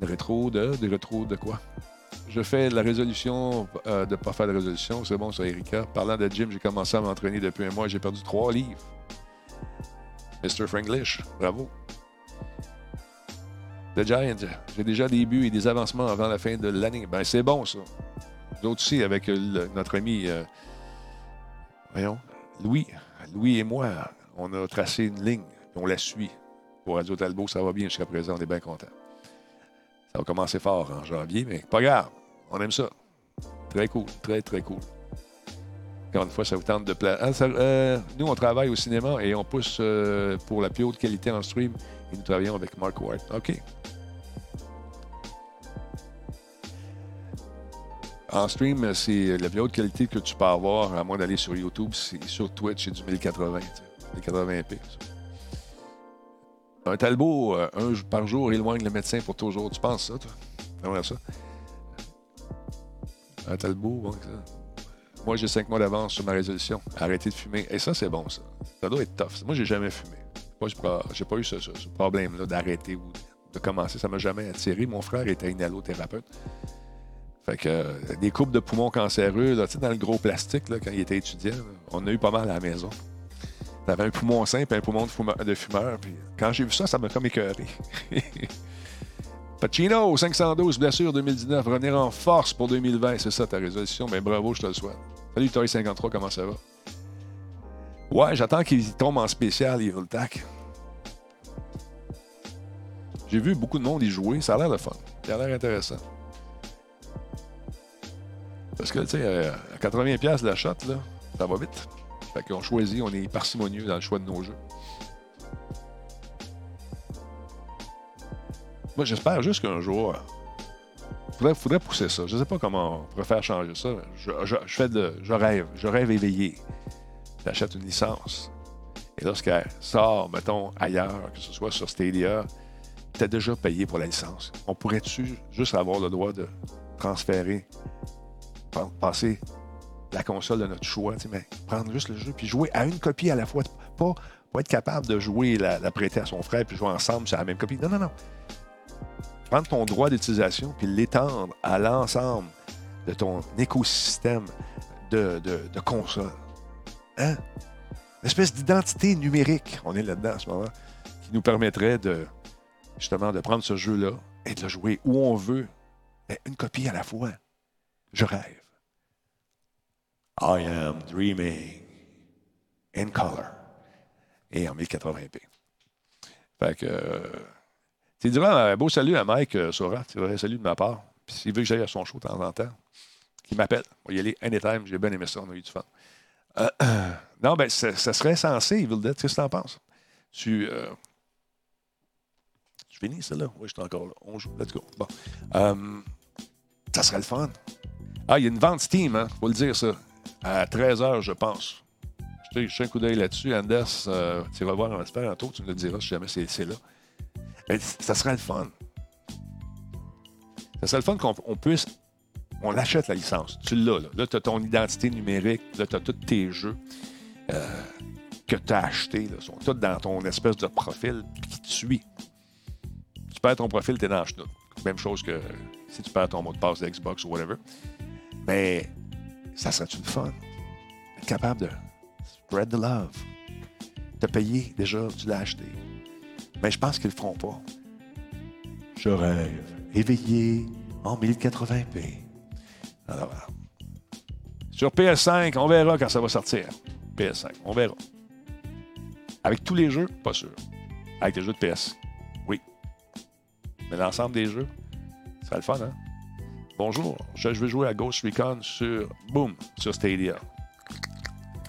Une rétro de. Des rétro de quoi? Je fais la résolution de ne pas faire de résolution. C'est bon, ça, Erika. Parlant de gym, j'ai commencé à m'entraîner depuis un mois j'ai perdu 3 livres. Mr. Franglish, bravo. The Giant, j'ai déjà des buts et des avancements avant la fin de l'année. Ben, c'est bon, ça. D'autres aussi, avec euh, notre ami, euh, voyons, Louis. Louis et moi, on a tracé une ligne, et on la suit. Pour Radio Talbot, ça va bien jusqu'à présent, on est bien contents. Ça va commencer fort en janvier, mais pas grave, on aime ça. Très cool, très, très cool. Encore une fois, ça vous tente de plaire. nous, on travaille au cinéma et on pousse euh, pour la plus haute qualité en stream. Et nous travaillons avec Mark Ward. OK. En stream, c'est la plus haute qualité que tu peux avoir, à moins d'aller sur YouTube. Sur Twitch, c'est du 1080, tu sais, 1080p. ça. Un Talbot, euh, un par jour, éloigne le médecin pour toujours. Tu penses ça, toi? Ça? Un Talbot, bon, ça. Moi, j'ai cinq mois d'avance sur ma résolution. Arrêter de fumer. Et ça, c'est bon, ça. Ça doit être tough. Moi, j'ai jamais fumé. Moi, j'ai pas, eu ce, problème-là d'arrêter ou de commencer. Ça m'a jamais attiré. Mon frère était inhalothérapeute. Fait que euh, des coupes de poumons cancéreux, là, dans le gros plastique, là, quand il était étudiant, on a eu pas mal à la maison. T'avais un poumon simple et un poumon de fumeur. De fumeur puis quand j'ai vu ça, ça m'a comme écœuré. Pacino, 512, blessure 2019, revenir en force pour 2020. C'est ça ta résolution. Ben bravo, je te le souhaite. Salut Toy 53, comment ça va? Ouais, j'attends qu'il tombe en spécial, Evil Tac. J'ai vu beaucoup de monde y jouer. Ça a l'air de fun. Ça a l'air intéressant. Parce que, tu sais, euh, à 80$ la shot, là, ça va vite. Fait qu'on choisit, on est parcimonieux dans le choix de nos jeux. Moi, j'espère juste qu'un jour, faudrait, faudrait pousser ça. Je sais pas comment on pourrait faire changer ça. Je, fais de, je rêve, je rêve éveillé. J'achète une licence. Et lorsqu'elle sort, mettons, ailleurs, que ce soit sur Stadia, tu as déjà payé pour la licence. On pourrait-tu juste avoir le droit de transférer, pa- passer la console de notre choix, prendre juste le jeu puis jouer à une copie à la fois. Pas, pas être capable de jouer, la, la prêter à son frère puis jouer ensemble sur la même copie. Non, non, non. Prendre ton droit d'utilisation puis l'étendre à l'ensemble de ton écosystème de, de, consoles. Hein? Une espèce d'identité numérique, on est là-dedans en ce moment, qui nous permettrait de justement de prendre ce jeu-là et de le jouer où on veut, une copie à la fois. Je rêve. I am dreaming in color et en 1080p. Fait que. Euh, tu diras un beau salut à Mike euh, Sora. Tu diras un salut de ma part. Puis s'il veut que j'aille à son show de temps en temps, qu'il m'appelle. On va y aller anytime. J'ai bien aimé ça. On a eu du fun. Euh, euh, non, ben, ça, serait censé, Evil Dead. Qu'est-ce que tu en penses? Tu. Euh... Tu finis, celle-là? Oui, je suis encore là. On joue. Let's go. Bon. Euh, ça serait le fun. Ah, il y a une vente Steam, hein? Faut le dire, ça. À 13h, je pense. Je te- je fais un coup d'œil là-dessus. Anders, euh, tu vas voir un tour, tu me le diras si jamais c'est c'est là. Mais ça serait le fun. Ça serait le fun qu'on on puisse. On l'achète la licence. Tu l'as, là. Là, tu as ton identité numérique. Là, tu as tous tes jeux euh, que tu as achetés. Là, sont tous dans ton espèce de profil qui te suit. Tu perds ton profil, tu es dans chenoute. Même chose que si tu perds ton mot de passe de Xbox ou whatever. Mais ça serait-tu le fun? Être capable de spread the love. Tu as payé déjà, tu l'as acheté. Mais je pense qu'ils le feront pas. Je rêve. Éveillé en 1080p. Alors, voilà. Sur PS5, on verra quand ça va sortir. PS5, on verra. Avec tous les jeux, pas sûr. Avec les jeux de PS, oui. Mais l'ensemble des jeux, ça sera le fun, hein? Bonjour, je veux jouer à Ghost Recon sur, boom, sur Stadia.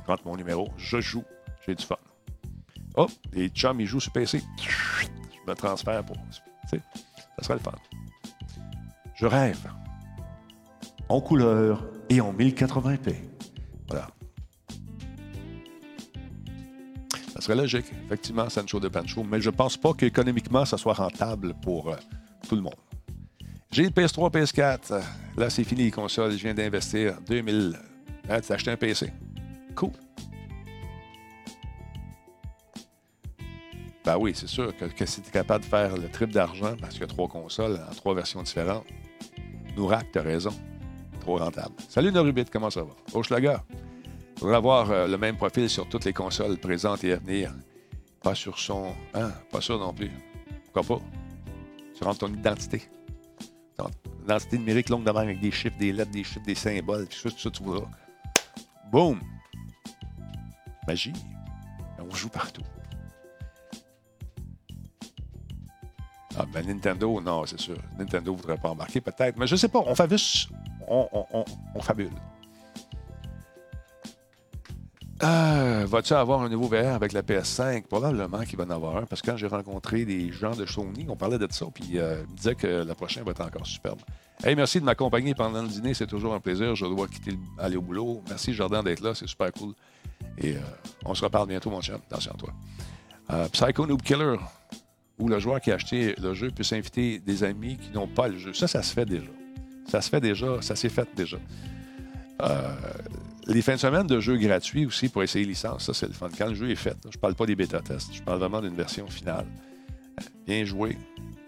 Rentre mon numéro, je joue, j'ai du fun. Oh, les chums, ils jouent sur PC. Je me transfère pour. Tu sais, ça sera le fun. Je rêve. En couleur et en 1080p. Voilà. Ça serait logique, effectivement, Sancho de Pancho, mais je pense pas qu'économiquement, ça soit rentable pour euh, tout le monde. J'ai le PS3, PS4. Là, c'est fini les consoles. Je viens d'investir 2000. Ah, tu as acheté un PC. Cool. Ben oui, c'est sûr que, si tu es capable de faire le triple d'argent, parce qu'il y a trois consoles en trois versions différentes, Nourak, tu raison. Trop rentable. Salut Norubit, comment ça va? Hochelaga. Il faudrait avoir euh, le même profil sur toutes les consoles présentes et à venir. Pas sur son. Hein? Pas sûr non plus. Pourquoi pas? Tu rentres ton identité. Ton identité numérique longue de avec des chiffres, des lettres, des chiffres, des symboles, puis tout ça, tu vois. Boum! Magie. On joue partout. Ah, ben Nintendo, non, c'est sûr. Nintendo ne voudrait pas embarquer, peut-être. Mais je sais pas, on juste. On, on, on, fabule. Euh, Vas-tu avoir un nouveau VR avec la PS5? Probablement qu'il va en avoir un, parce que quand j'ai rencontré des gens de Sony, on parlait de ça, puis euh, ils me disaient que la prochaine va être encore superbe. Hey, merci de m'accompagner pendant le dîner, c'est toujours un plaisir. Je dois quitter, le- aller au boulot. Merci Jordan d'être là, c'est super cool. Et euh, on se reparle bientôt, mon chum. Attention à toi. Euh, Psycho Noob Killer, où le joueur qui a acheté le jeu peut s'inviter des amis qui n'ont pas le jeu. Ça, ça se fait déjà. Ça se fait déjà, ça s'est fait déjà. Euh, les fins de semaine de jeux gratuits aussi pour essayer licence, ça c'est le fun. Quand le jeu est fait, je parle pas des bêta-tests, je parle vraiment d'une version finale. Bien joué.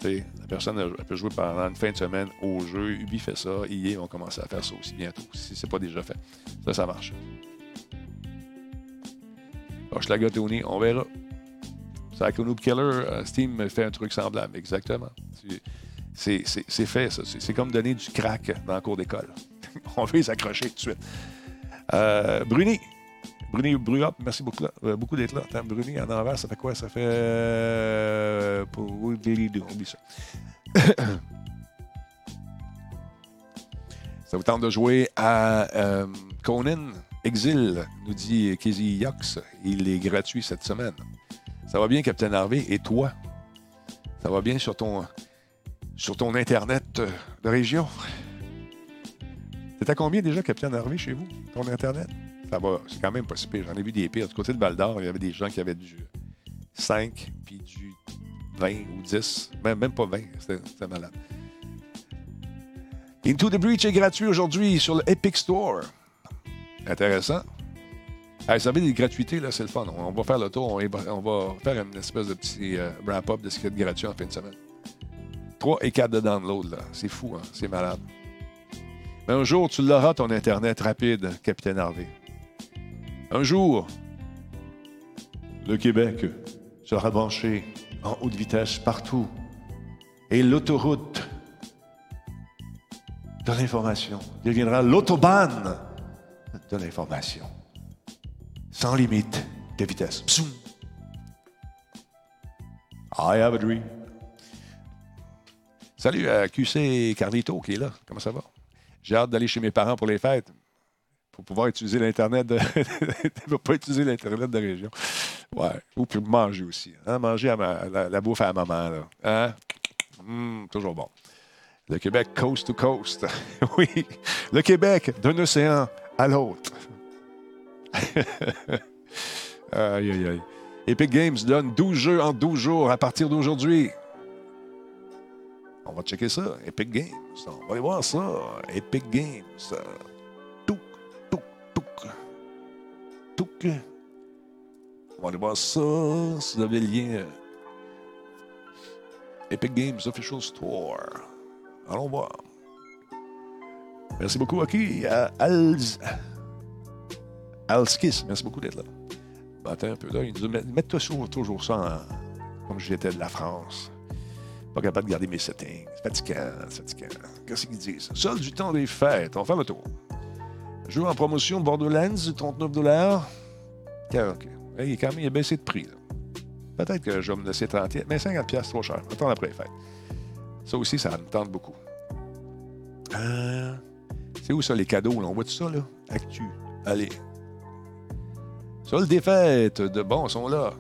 La personne peut jouer pendant une fin de semaine au jeu. Ubi fait ça, EA vont commencer à faire ça aussi bientôt, si c'est pas déjà fait. Ça, ça marche. Hochelaga Tony, on verra. Noob Killer, euh, Steam fait un truc semblable, exactement. C'est- fait, ça. C'est comme donner du crack dans la cour d'école. On veut les accrocher tout de suite. Euh, Bruni. Bruni Bruop, merci beaucoup, euh, beaucoup d'être là. Bruni en envers, ça fait quoi? Ça fait. euh, pour oublie ça. ça vous tente de jouer à Conan Exil, nous dit Kizzy Yox. Il est gratuit cette semaine. Ça va bien, Captain Harvey, et toi? Ça va bien sur ton, sur ton Internet euh, de région? C'est à combien déjà, Captain Harvey, chez vous, ton Internet? Ça va, c'est quand même pas si pire. J'en ai vu des pires. Du côté de Val d'Or, il y avait des gens qui avaient du 5 puis du 20 ou 10. Même, même pas 20. C'était c'était malade. Into the Breach est gratuit aujourd'hui sur le Epic Store. Intéressant. Hey, vous savez, des gratuités, là, c'est le fun. On, va faire le tour. On va faire une espèce de petit euh, wrap-up de ce qu'il y a de gratuit en fin de semaine. 3 et 4 de download, là. C'est fou, hein? C'est malade. Mais un jour, tu l'auras, ton Internet rapide, Capitaine Harvey. Un jour, le Québec sera branché en haute vitesse partout. Et l'autoroute de l'information deviendra l'autobahn de l'information. Sans limite de vitesse. Psoum. I have a dream. Salut à QC Carlito qui est là. Comment ça va? J'ai hâte d'aller chez mes parents pour les fêtes. Pour pouvoir utiliser l'Internet de. pour pas utiliser l'Internet de région. Ouais. Ou puis manger aussi. hein. Manger à ma- la, bouffe à la maman. Là. Hein? Hum, toujours bon. Le Québec coast to coast. oui. Le Québec d'un océan à l'autre. aïe, aïe, aïe. Epic Games donne 12 jeux en 12 jours à partir d'aujourd'hui. On va checker ça. Epic Games. On va aller voir ça. Epic Games. Touk, touk, touk. Touk. On va aller voir ça. Si vous avez le lien. Epic Games Official Store. Allons voir. Merci beaucoup, OK. À Alz... Alskis, merci beaucoup d'être là. Attends un peu là. Ils nous mettent, mettent toujours, toujours ça en- comme j'étais de la France. Pas capable de garder mes settings. Fatigant, fatigant. Qu'est-ce qu'ils disent? Solde du temps des fêtes. On faire le tour. Jeu en promotion Borderlands, 39 dollars. OK. Il est quand même il baissé de prix. Peut-être que je vais me laisser 30 mais 50 pièces trop cher. Attends après les fêtes. Ça aussi, ça me tente beaucoup. Euh, c'est où ça, les cadeaux? Là? On voit tout ça, là? Actu. Allez. Solde des fêtes. De bon, sont là.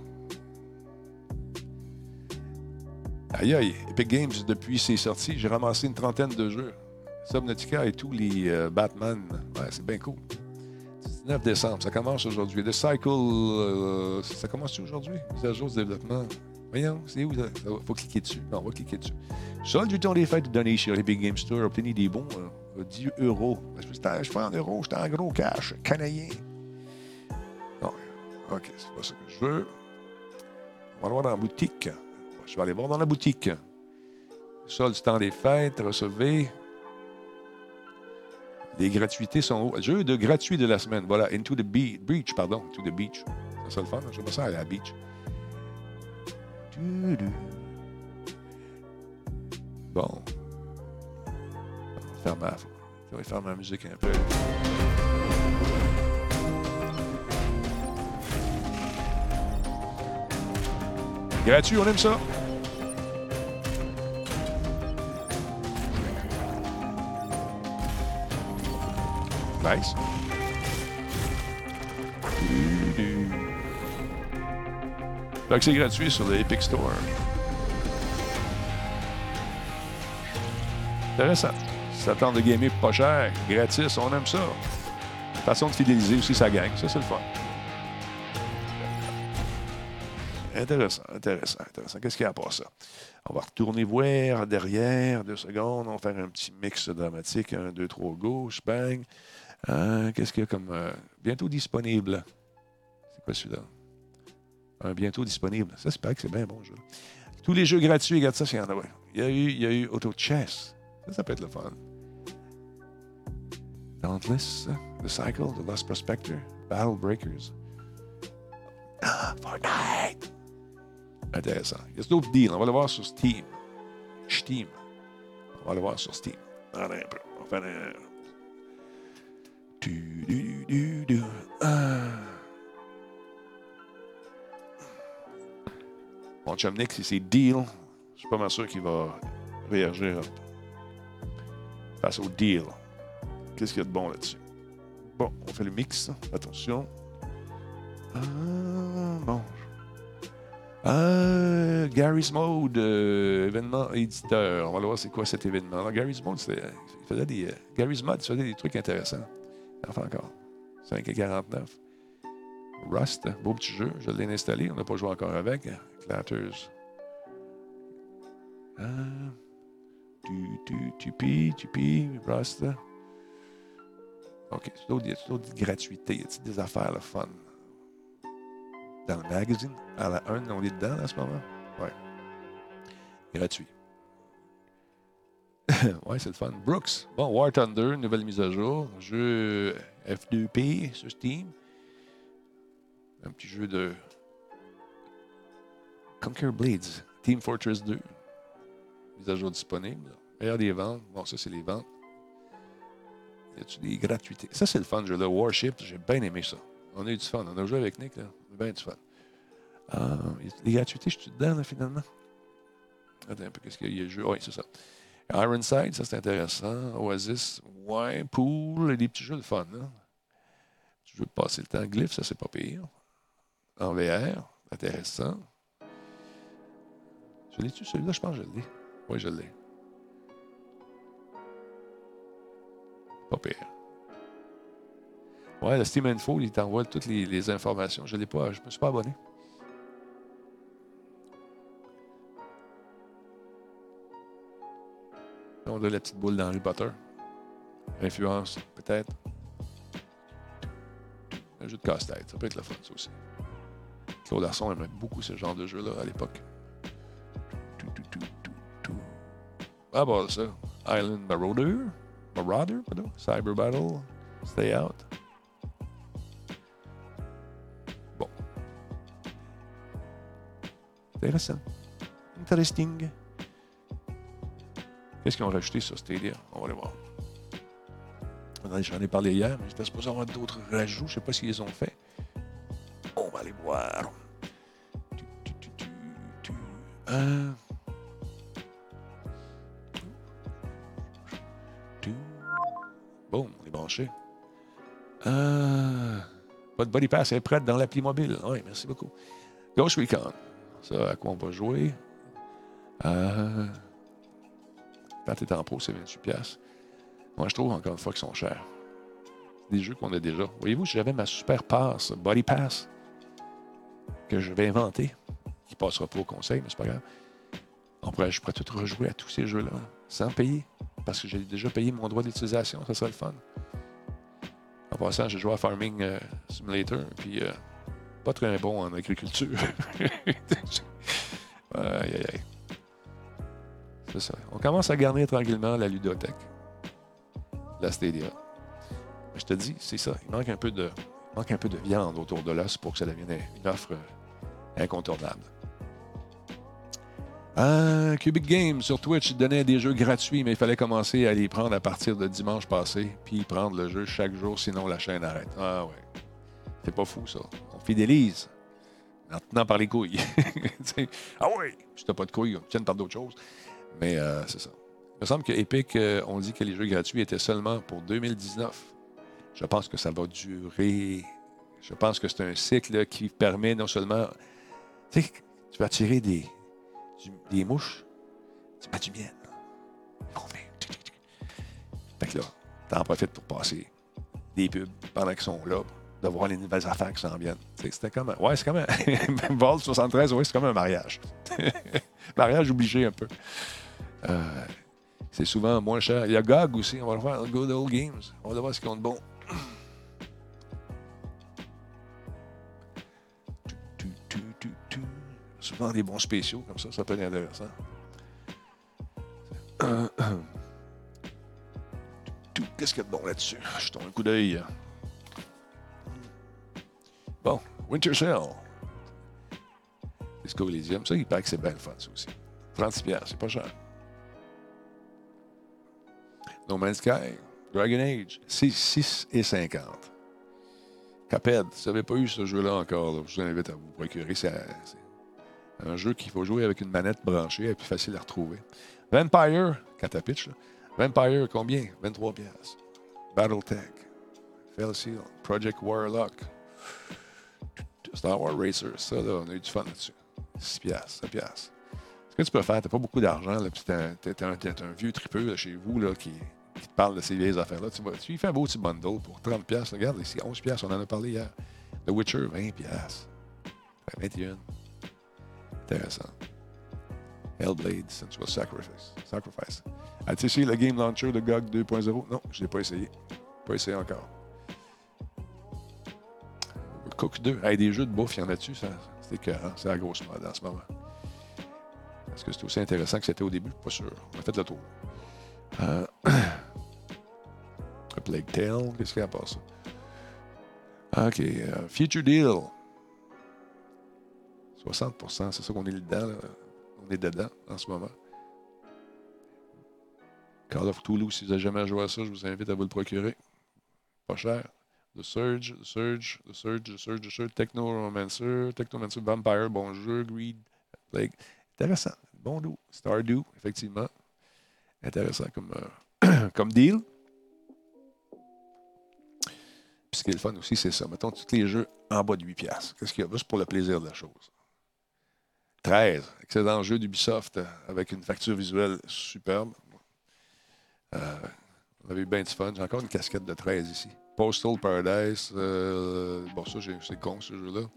Aïe aïe, Epic Games, depuis c'est sorti, j'ai ramassé une trentaine de jeux. Subnautica et tous les euh, Batman. C'est bien cool. 19 décembre, ça commence aujourd'hui. The Cycle, euh, ça commence aujourd'hui? Mise à jour de développement. Voyons, c'est où? Il faut cliquer dessus. Non, on va cliquer dessus. Solde du temps des fêtes donné chez Epic Game Store. Obtenez des bons euh, 10 euros. Je suis en euros, je suis en gros cash canadien. OK, c'est pas ça que je veux. On va le voir dans la boutique. Je vais aller voir dans la boutique. Solde du temps des fêtes, recevez. Les gratuités sont où? Jeu de gratuit de la semaine. Voilà, Into the Be- Beach, pardon. Into the Beach. C'est ça le fun, hein? je me sens à la beach. Bon. Je vais faire ma musique un peu. Gratuit, on aime ça. Nice. C'est gratuit sur le Epic Store. Intéressant. Ça tente de gamer pas cher, gratis, on aime ça. Façon de fidéliser aussi sa gang. Ça, c'est le fun. Intéressant, intéressant, intéressant. Qu'est-ce qu'il y a à part ça? On va retourner voir derrière, deux secondes. On va faire un petit mix dramatique. Un, deux, trois, gauche, bang. Euh, Qu'est-ce qu'il y a comme. euh, bientôt disponible. C'est quoi celui-là? Un bientôt disponible. Ça, c'est pas que c'est bien bon jeu. Tous les jeux gratuits, regarde ça, y en ouais. Il y a eu, il y a eu Auto Chess. Ça, ça peut être le fun. Dauntless, The Cycle, The Lost Prospector, Battle Breakers. Ah, Fortnite! Intéressant. Il y a d'autres deals. On va le voir sur Steam. Steam. On va le voir sur Steam. Attends un peu. On va faire un. Du, du, du, du. Ah. Mon chum Nick, si c'est deal, je suis pas mal sûr qu'il va réagir face au deal. Qu'est-ce qu'il y a de bon là-dessus? Bon, on fait le mix. Attention. Ah, bon. Euh, Gary's Mode, euh, événement éditeur. On va voir c'est quoi cet événement. Alors, Gary's Mode, il faisait des. euh, Gary's Mode, faisait des trucs intéressants. Enfin encore. 5,49. Rust, beau petit jeu. Je l'ai installé. On n'a pas joué encore avec. Clatters. Ah. Tu, tu, tupi, Rust. OK. C'est d'autres gratuités. Il y a des affaires, le fun. Dans le magazine. À la 1, on est dedans là, en ce moment. Ouais. Gratuit. ouais, c'est le fun. Brooks. Bon, War Thunder, nouvelle mise à jour. Jeu F2P sur Steam. Un petit jeu de Conquer Blades. Team Fortress 2. Mise à jour disponible. Meilleur des ventes. Bon, ça, c'est les ventes. Y a-tu des gratuités? Ça, c'est le fun, jeu-là. Warship, j'ai bien aimé ça. On a eu du fun. On a joué avec Nick, là. A bien du fun. Les gratuités, je suis dedans, finalement. Attends un peu, qu'est-ce qu'il y a? Jeu. C'est ça. Ironside, ça, c'est intéressant. Oasis, ouais. Pool, des petits jeux de fun. Tu veux passer le temps. Glyph, ça, c'est pas pire. En VR, intéressant. Je l'ai-tu, celui-là? Je pense que je l'ai. Oui, je l'ai. Pas pire. Ouais, le Steam Info, il t'envoie toutes les, informations. Je je me suis pas abonné. On a la petite boule d'Harry Potter. Influence, peut-être. Un jeu de casse-tête, ça peut être le fun, ça aussi. Claude Larson aimait beaucoup ce genre de jeu-là à l'époque. Ah, bah, ça? Island Marauder? Marauder, pardon? Cyber Battle? Stay Out. Intéressant. Interesting. Qu'est-ce qu'ils ont rajouté sur Stadia? On va aller voir. J'en ai parlé hier, mais j'étais supposé avoir d'autres rajouts. Je ne sais pas s'ils les ont fait. On va aller voir. Tu. Euh. Bon, on est branché. Euh. Votre body pass est prête dans l'appli mobile. Oui, merci beaucoup. Ghost Recon. Ça, à quoi on va jouer? Euh. Quand tu es en pro, c'est 28$. piastres. Moi, je trouve encore une fois qu'ils sont chers. Des jeux qu'on a déjà. Voyez-vous, si j'avais ma super pass, Body Pass, que je vais inventer, qui passera pas au conseil, mais c'est pas grave. On pourrait, je pourrais tout rejouer à tous ces jeux-là sans payer. Parce que j'ai déjà payé mon droit d'utilisation. Ça serait le fun. En passant, j'ai joué à Farming euh, Simulator, puis euh, pas très bon en agriculture. aïe, aïe, aïe. C'est ça. On commence à garnir tranquillement la ludothèque. La Stadia. Je te dis, c'est ça. Il manque un peu de, manque un peu de viande autour de l'os pour que ça devienne une offre incontournable. Euh, Cubic Games sur Twitch donnait des jeux gratuits, mais il fallait commencer à les prendre à partir de dimanche passé, puis prendre le jeu chaque jour, sinon la chaîne arrête. Ah ouais. C'est pas fou, ça. Fidélise. En tenant par les couilles. Ah ouais, si t'as pas de couilles, tiens par d'autres choses. Mais euh, c'est ça. Il me semble que Epic, euh, on dit que les jeux gratuits étaient seulement pour 2019. Je pense que ça va durer. Je pense que c'est un cycle qui permet non seulement. Tu vas attirer des, des mouches, tu mets du miel. Fait que là, t'en profites pour passer des pubs pendant qu'ils sont là, de voir les nouvelles affaires qui s'en viennent. C'était comme un... Ouais, c'est comme un... Vault 73, ouais, c'est comme un mariage. mariage obligé un peu. Euh, c'est souvent moins cher. Il y a GOG aussi, on va le voir, Good Old Games. On va voir ce qu'ils ont de bon. Souvent des bons spéciaux comme ça, ça peut être intéressant. Euh, euh. Qu'est-ce qu'il y a de bon là-dessus? Je tombe un coup d'œil. Bon, Winter Cell. Disco Elysium, ça, il paraît que c'est bien le fun, ça aussi. 36$, piastres, c'est pas cher. No Man's Sky, Dragon Age, c'est 6 et 50. Cuphead, si vous n'avez pas eu ce jeu-là encore, je vous invite à vous procurer. C'est un jeu qu'il faut jouer avec une manette branchée et plus facile à retrouver. Vampire, quand t'as pitch, là. Vampire, combien? 23 piastres. Battletech, Fell Seal, Project Warlock, Star Wars Racer, ça, là, on a eu du fun là-dessus. 6 piastres, 7 piastres. Ce que tu peux faire, t'as pas beaucoup d'argent, là, puis t'es t'es un- t'es un vieux tripeux chez vous là, qui, te parle de ces vieilles affaires-là. Tu, tu lui fais un beau petit bundle pour 30 piastres. Regarde, ici, 11 piastres, on en a parlé hier. The Witcher, 20 piastres. 21. Intéressant. Hellblade, Sensual Sacrifice. Sacrifice. As-tu essayé le Game Launcher de GOG 2.0? Non, je ne l'ai pas essayé. Pas essayé encore. Cook 2. Hey, des jeux de bouffe, il y en a-tu? ça? C'est écœurant. C'est la grosse mode en ce moment. Est-ce que c'est aussi intéressant que c'était au début? Pas sûr. On a fait le tour. Euh... A Plague Tale, qu'est-ce qu'il y a à part ça? OK. euh, Future Deal. 60% c'est ça qu'on est dedans. On est dedans en ce moment. Call of Toulouse, si vous n'avez jamais joué à ça, je vous invite à vous le procurer. Pas cher. The Surge, The Surge, The Surge, The Surge, The Surge, Technomancer, Technomancer, Vampire, bon jeu, Greed, Plague. Intéressant. Bon loup. Stardew, effectivement. Intéressant comme, euh, comme deal. Puis ce qui est le fun aussi, c'est ça. Mettons tous les jeux en bas de 8$. piastres. Qu'est-ce qu'il y a? Juste pour le plaisir de la chose. 13. Excellent jeu d'Ubisoft euh, avec une facture visuelle superbe. Euh, on avait eu bien du fun. J'ai encore une casquette de 13 ici. Postal Paradise. euh, bon, ça, c'est con, ce jeu-là.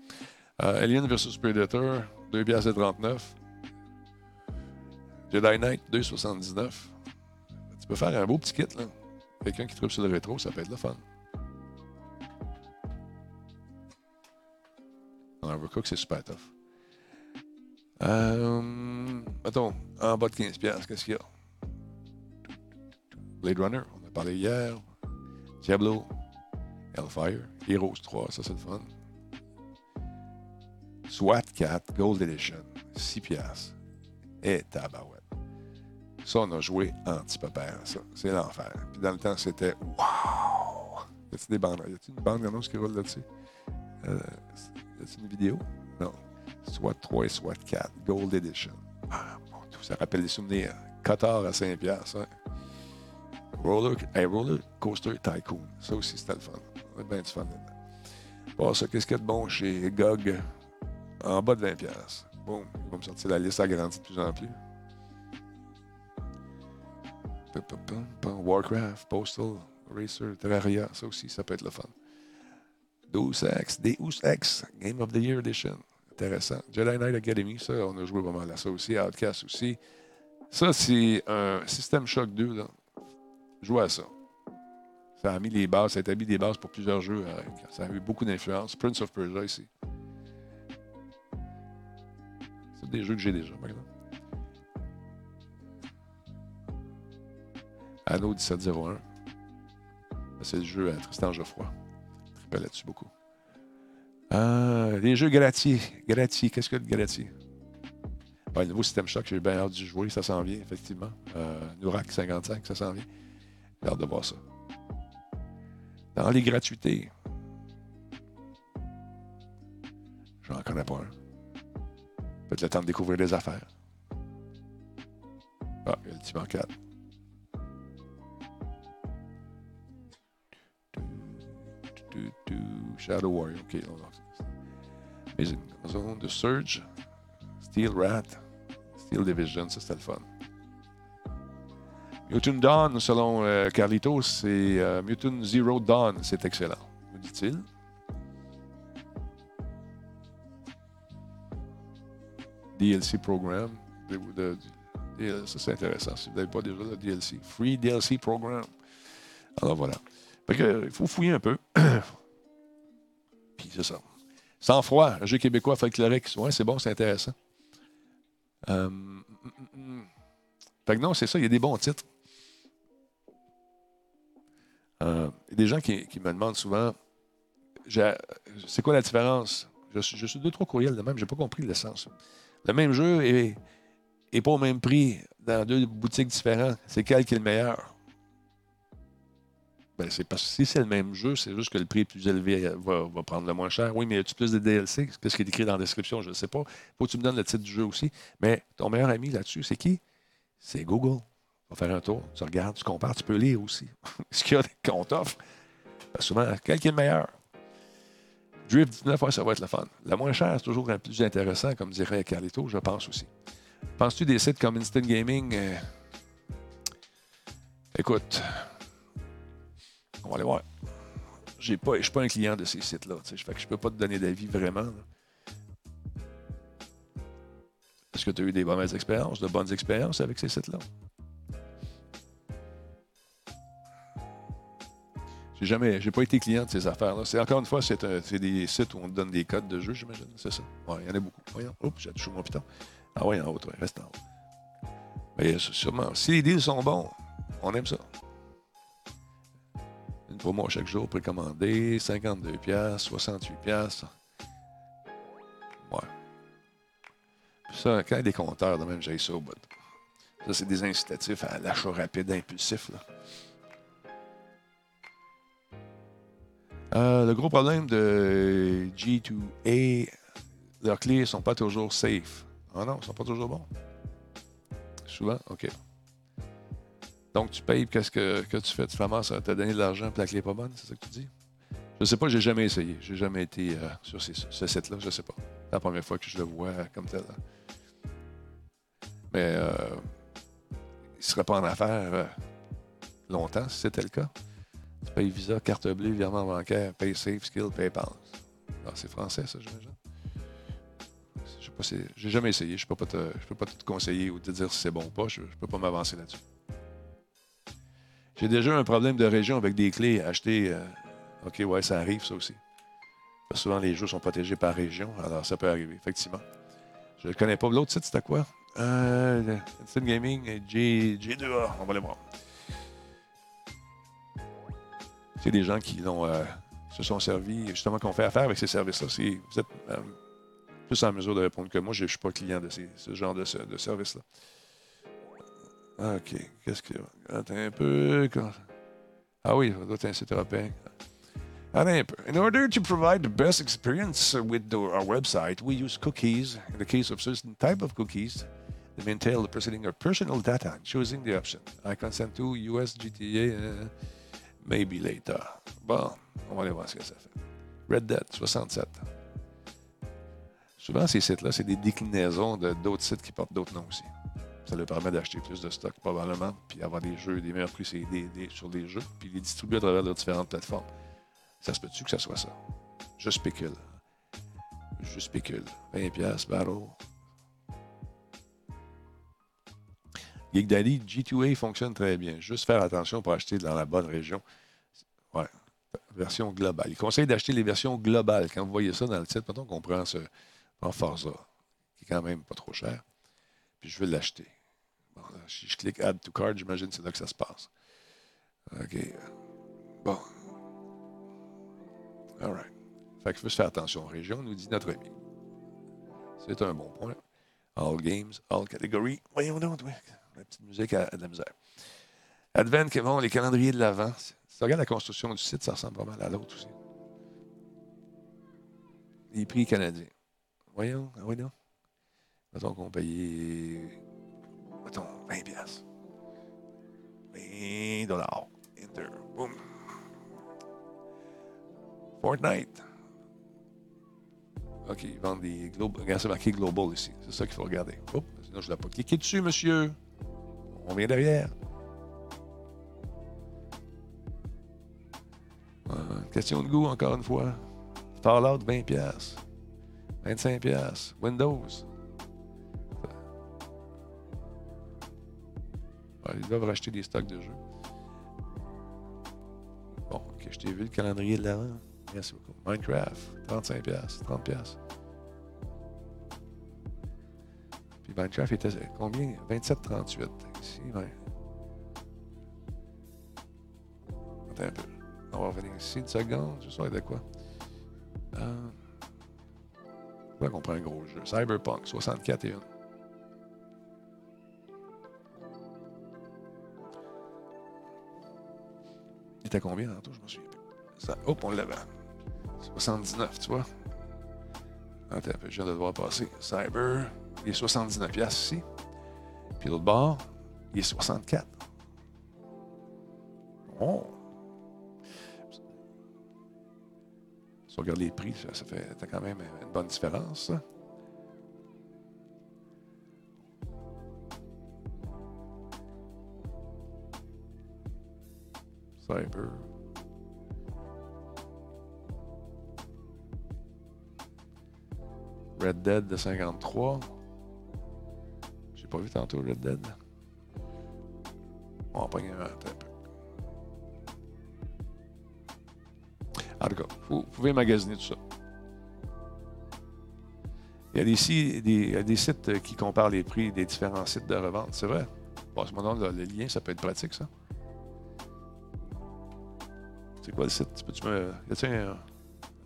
Euh, Alien vs Predator, 2 piastres et 39. Jedi Knight, 2,79. Tu peux faire un beau petit kit, là. Quelqu'un qui trouve sur le rétro, ça peut être le fun. Overcook, c'est super tough. Euh, mettons, en bas de 15$, piastres, qu'est-ce qu'il y a? Blade Runner, on a parlé hier. Diablo, Hellfire, Heroes 3, ça c'est le fun. SWAT 4, Gold Edition. 6 piastres. Et tabarouette. Ça, on a joué anti-papa, ça. C'est l'enfer. Puis dans le temps, c'était Wow! Y a-t-il des bandes? Y a-t-il une bande annonce qui roule là-dessus? Euh, y a-t-il une vidéo? Non. Soit 3 et soit 4. Gold Edition. Ah, ça rappelle des souvenirs. Qatar à 5 piastres. hein. Roller, hey, roller Coaster Tycoon. Ça aussi, c'était le fun. On a bien du fun. Bon, ça, qu'est-ce qu'il y a de bon chez GOG? En bas de 20$. piastres. Bon, il va me sortir la liste agrandie de plus en plus. Warcraft, Postal, Racer, Terraria, ça aussi, ça peut être le fun. Deus Ex, Deus Ex, Game of the Year Edition. Intéressant. Jedi Knight Academy, ça, on a joué pas mal à ça aussi. Outcast aussi. Ça, c'est un System Shock 2, là. Jouer à ça. Ça a mis les bases, ça a établi des bases pour plusieurs jeux. euh, ça a eu beaucoup d'influence. Prince of Persia ici. C'est des jeux que j'ai déjà, par exemple. Anno 1701. C'est le jeu à Tristan Geoffroy. Je là-dessus beaucoup. Euh, les jeux gratuits. Gratuits. Qu'est-ce que le gratuit? Ouais, le nouveau système choc, j'ai bien hâte d'y jouer. Ça s'en vient, effectivement. Euh, Nurak 55, ça s'en vient. J'ai hâte de voir ça. Dans les gratuités. J'en connais pas un. Peut-être le temps de découvrir des affaires. Ah, il y a le Tiban 4. Du- du- du- Shadow Warrior, ok. Amazing Zone, The Surge, Steel Rat, Steel Division, ça c'était le fun. Mutant Dawn, selon euh, Carlitos, c'est euh, Mutant Zero Dawn, c'est excellent, nous dit-il. DLC Program, ça c'est intéressant, si vous n'avez pas déjà le DLC. Free DLC Program. Alors voilà. Fait que, il faut fouiller un peu. Puis c'est ça. Sans froid, un jeu québécois folklorique. Ouais, c'est bon, c'est intéressant. Euh, mm, mm, mm. Fait que non, c'est ça, il y a des bons titres. Il y a des gens qui, me demandent souvent c'est quoi la différence? Je suis, deux, trois courriels de même, j'ai pas compris l'essence. Le même jeu est, est pas au même prix dans deux boutiques différentes. C'est quel qui est le meilleur? Ben, c'est parce que si c'est le même jeu, c'est juste que le prix plus élevé euh, va, va prendre le moins cher. Oui, mais y a-tu plus de DLC? Qu'est-ce qui est écrit dans la description? Je ne sais pas. Faut que tu me donnes le titre du jeu aussi. Mais ton meilleur ami là-dessus, c'est qui? C'est Google. Va faire un tour, tu regardes, tu compares, tu peux lire aussi. Ce qu'il y a qu'on t'offre. Ben, souvent, quel est le meilleur? Drift 19, ouais, ça va être le fun. La moins chère, c'est toujours le plus intéressant, comme dirait Carlito, je pense aussi. Penses-tu des sites comme Instant Gaming? euh, Écoute, on va aller voir. Je ne suis pas un client de ces sites-là. je peux pas te donner d'avis vraiment. Est-ce que tu as eu des mauvaises expériences, de bonnes expériences avec ces sites-là? J'ai jamais, j'ai pas été client de ces affaires-là. C'est encore une fois, c'est, des sites où on donne des codes de jeu, j'imagine. C'est ça. Il y en a beaucoup. Voyons. Oups, j'ai touché mon piton. Ah ouais, en haut, reste en haut. Mais sûrement, si les deals sont bons, on aime ça. Une promo chaque jour précommandée, 52 pièces, 68 pièces. Ouais. Ça, quand il y a des compteurs, de même, j'ai ça au bout. Ça, c'est des incitatifs à l'achat rapide, impulsif. Là. Euh, le gros problème de G2A, leurs clés ne sont pas toujours safe. Ah non, ils ne sont pas toujours bons. Souvent, OK. Donc, tu payes, qu'est-ce que, que tu fais? Tu ramasses, t'as donné de l'argent, puis la clé n'est pas bonne, c'est ça que tu dis? Je sais pas, j'ai jamais essayé. J'ai jamais été euh, sur ce site-là, je sais pas. C'est la première fois que je le vois euh, comme tel. Mais euh, il ne serait pas en affaire euh, longtemps, si c'était le cas. Tu payes Visa, carte bleue, virement bancaire, paye Safe, Skill, PayPal. Ah, c'est français, ça, j'imagine. Je sais pas, c'est- j'ai jamais essayé. Je ne peux, pas te- je peux pas te conseiller ou te dire si c'est bon ou pas. Je ne peux pas m'avancer là-dessus. J'ai déjà un problème de région avec des clés achetées. euh, OK, ouais, ça arrive, ça aussi. Souvent, les jeux sont protégés par région, alors ça peut arriver, effectivement. Je ne connais pas. L'autre site, c'était quoi? Euh, Instant Gaming, G, G2A. On va aller voir. C'est des gens qui euh, se sont servis, justement, qu'on fait affaire avec ces services-là. Vous êtes, euh, plus en mesure de répondre que moi. Je ne suis pas client de ces- ce genre de, service-là. OK. Qu'est-ce a? Attends un peu. Ah oui, ça doit être un site européen. In order to provide the best experience with our website, we use cookies. In the case of certain type of cookies, they entail the proceeding of personal data choosing the option. I consent to US GTA, uh, maybe later. Bon, on va aller voir ce que ça fait. Red Dead, 67. Souvent, ces sites-là, c'est des déclinaisons de d'autres sites qui portent d'autres noms aussi. Ça leur permet d'acheter plus de stock, probablement, puis avoir des jeux, des meilleurs prix c'est des- sur des jeux, puis les distribuer à travers leurs différentes plateformes. Ça se peut-tu que ça soit ça? Je spécule. Je spécule. 20 pièces Battle. Geek Daddy, G2A fonctionne très bien. Juste faire attention pour acheter dans la bonne région. Ouais. Version globale. Il conseille d'acheter les versions globales. Quand vous voyez ça dans le titre, mettons qu'on prend ce prend Forza, qui est quand même pas trop cher, puis je veux l'acheter. Bon, si je clique Add to Card, j'imagine que c'est là que ça se passe. OK. Bon. All right. Fait qu'il faut se faire attention aux régions, nous dit notre ami. C'est un bon point. All games, all categories. Voyons donc, oui. La petite musique a de la misère. Advent, vont les calendriers de l'avant. Si tu regardes la construction du site, ça ressemble pas mal à l'autre aussi. Les prix canadiens. Voyons, ah oui, non. Mettons qu'on payait. Mettons, 20 piastres. 20 dollars. Enter. Boom. Fortnite. OK, ils vendent des global. Regarde, c'est marqué Global ici. C'est ça qu'il faut regarder. Oups, sinon, je ne l'ai pas cliqué dessus, monsieur. On vient derrière. Euh, question de goût, encore une fois. Fallout, 20$. piastres. 25$. piastres. Windows. Ils doivent racheter des stocks de jeux. Bon, OK, je t'ai vu le calendrier de l'avant. Merci beaucoup. Minecraft, 35$, piastres, 30$. piastres. Puis Minecraft était combien? 27,38. Ici, ouais. Attends un peu. On va revenir ici une seconde. Je sais de quoi? Euh... Pourquoi qu'on prend un gros jeu? Cyberpunk, 64 et 1. Il était combien tantôt? Je me souviens plus. Hop, on l'avait. 79, tu vois. Attends un peu, je viens de le voir passer. Cyber, il est 79 piastres ici. Puis l'autre bord, il est 64. Oh! Si on regarde les prix, ça, fait quand même une bonne différence. Cyber. Red Dead de 53. J'ai pas vu tantôt Red Dead. On va. En tout cas, vous, pouvez magasiner tout ça. Il y a des, des- sites euh, qui comparent les prix des différents sites de revente, c'est vrai. Passe-moi donc le, le lien, ça peut être pratique, ça. C'est quoi le site? Tu Peux-tu me. un-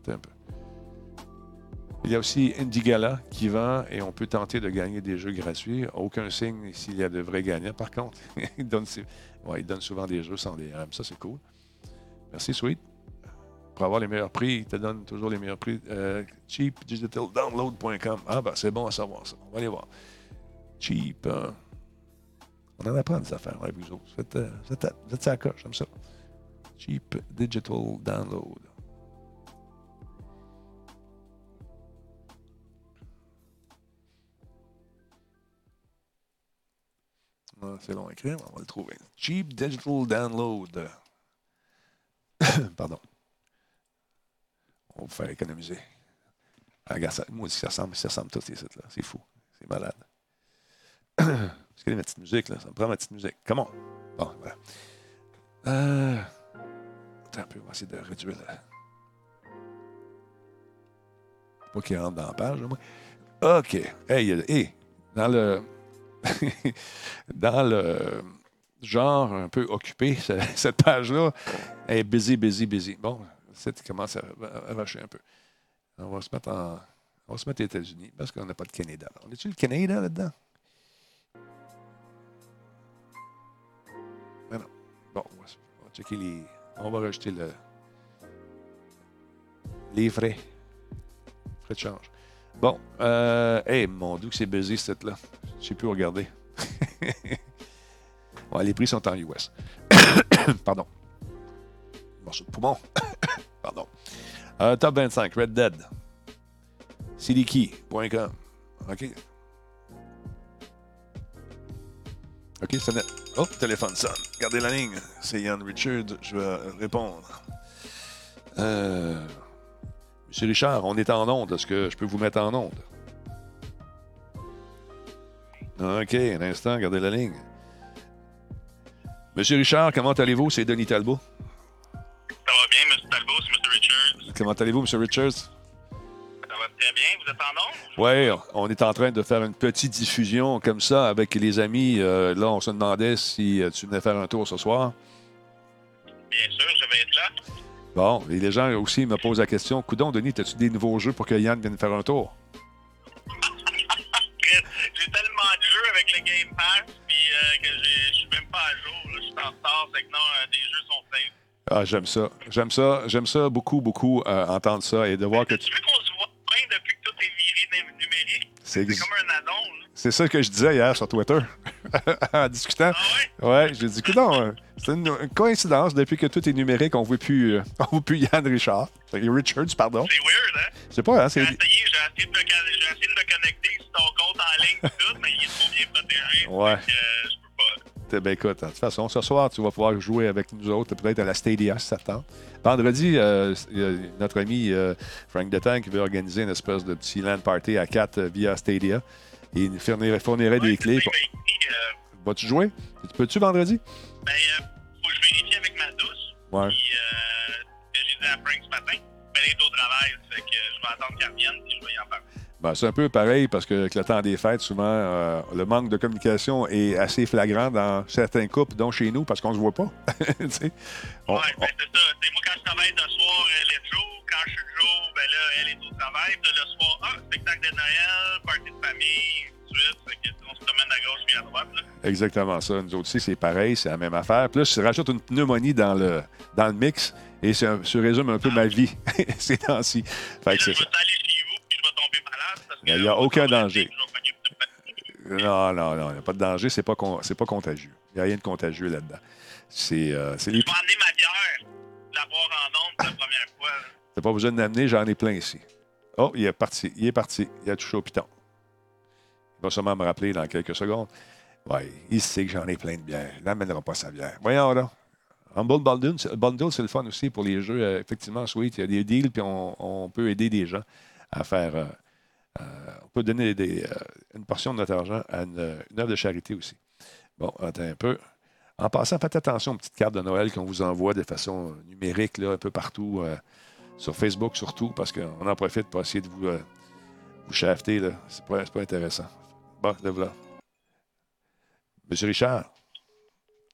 Attends un peu. Il y a aussi Indigala qui vend et on peut tenter de gagner des jeux gratuits. Aucun signe s'il y a de vrais gagnants. Par contre, il, donne, souvent des jeux sans DRM. Ça, c'est cool. Merci, Sweet. Pour avoir les meilleurs prix, il te donne toujours les meilleurs prix. Euh, cheapdigitaldownload.com. Ah, ben, c'est bon à savoir ça. On va aller voir. Cheap. euh, on en apprend des affaires avec vous autres. Vous êtes, vous à- la coche, j'aime ça. Cheap Digital Download. C'est long à écrire, on va le trouver. Cheap Digital Download. Pardon. On va vous faire économiser. Ah, regarde, ça, moi aussi, ça ressemble, ça ressemble tous ces sites-là. C'est fou. C'est malade. Parce que ma petite musique, là. Ça me prend ma petite musique. Comment? Bon, voilà. Euh, attends un on va essayer de réduire la... Pas qu'il rentre dans la page, là, moi. OK. Hey, hey, dans le... dans le genre un peu occupé, ce- cette page-là est busy, busy, busy. Bon, c'est commence à, à vacher un peu. On va se mettre en, On va se mettre aux États-Unis parce qu'on n'a pas de Canada. On est-tu le Canada là-dedans? Ben non. Bon, on va, checker les. On va rajouter le. Les frais. Frais de change. Bon. Euh, hey, mon dieu, que c'est busy cette là. Je sais plus regarder. ouais, les prix sont en US. Pardon. Morceau de poumon. Pardon. Euh, top 25, Red Dead. CDKey.com. OK. OK, ça. Oh, téléphone sonne. Gardez la ligne. C'est Yann Richard. Je vais répondre. Euh, Monsieur Richard, on est en onde. Est-ce que je peux vous mettre en onde? OK, un instant, gardez la ligne. Monsieur Richard, comment allez-vous? C'est Denis Talbot. Ça va bien, M. Talbot, c'est M. Richards. Comment allez-vous, Monsieur Richards? Ça va très bien. Vous êtes en onde? Oui, on est en train de faire une petite diffusion comme ça avec les amis. Euh, là, on se demandait si euh, tu venais faire un tour ce soir. Bien sûr, je vais être là. Bon, et les gens aussi me posent la question Coudon, Denis, as-tu des nouveaux jeux pour que Yann vienne faire un tour? J'ai tellement de jeux avec le Game Pass puis euh, que je suis même pas à jour. Je suis en retard, c'est que non, euh, des jeux sont safe. Ah, j'aime ça. J'aime ça. J'aime ça beaucoup, beaucoup, euh, entendre ça et de voir que Tu tu. veux qu'on se voit bien depuis que tout est viré num- numérique? C'est ex- comme un addon. là. C'est ça que je disais hier sur Twitter en discutant. Ah ouais? Ouais, j'ai dit, coudon, euh, c'est une, une coïncidence. Depuis que tout est numérique, on ne voit plus, euh, on voit plus Yann Richard. Richards, pardon. C'est weird, hein? Je sais pas, hein, J'ai essayé, j'ai essayé, de me, connecter sur ton compte en ligne et tout, mais il est trop bien protégé. Ouais. Que, euh, je peux pas. Ben écoute, de toute façon, ce soir, tu vas pouvoir jouer avec nous autres, peut-être à la Stadia si ça te tente. Vendredi, euh, a notre ami euh, Frank Detan qui veut organiser une espèce de petit land party à 4 via Stadia. Et fournirait, des clés. euh, Vas-tu jouer? Peux-tu vendredi? Ben, euh, faut que je vérifie avec ma douce. Ouais. Puis, euh, j'ai dit à Frank ce matin. Elle est au travail, fait que je vais attendre qu'elle revienne, puis je vais y en parler. Ben, c'est un peu pareil parce que avec le temps des fêtes, souvent, euh, le manque de communication est assez flagrant dans certains couples, dont chez nous, parce qu'on se voit pas. On- ouais, ben, c'est ça. C'est moi, quand je travaille de soir, elle est de jour. Quand je suis de jour, ben là, elle est au travail. Puis là, le soir, ah, spectacle de Noël, party de famille, tout de suite. Fait que, on se promène à gauche puis à droite, là. Exactement ça. Nous autres aussi, c'est pareil, c'est la même affaire. Puis là, je rajoute une pneumonie dans le, dans le mix et ça, ça résume un peu ma vie ces temps-ci. Fait que c'est ça. aller chez vous, puis je vais tomber malade. Parce que, Il y a aucun danger. Non, non, non, il n'y a pas de danger, c'est pas, con- c'est pas contagieux. Il n'y a rien de contagieux là-dedans. C'est euh, c'est les. Je vais emmener ma bière, la boire en ondes pour la première fois. T'as pas besoin de l'amener, j'en ai plein ici. Oh, il est parti, il est parti, il a touché au piton. Il va sûrement me rappeler dans quelques secondes. Ouais, il sait que j'en ai plein de bière. Il n'amènera pas sa bière. Voyons là. Humble Bundle, Bundle, c'est le fun aussi pour les jeux. Euh, effectivement, sweet, il y a des deals, puis on, peut aider des gens à faire. euh, euh, on peut donner une portion de notre argent à une, œuvre de charité aussi. Bon, attends un peu. En passant, faites attention aux petites cartes de Noël qu'on vous envoie de façon numérique, là, un peu partout, sur Facebook surtout, parce qu'on en profite pour essayer de vous, euh, vous shafter. là. C'est pas, c'est pas intéressant. Bon, le voilà. Monsieur Richard,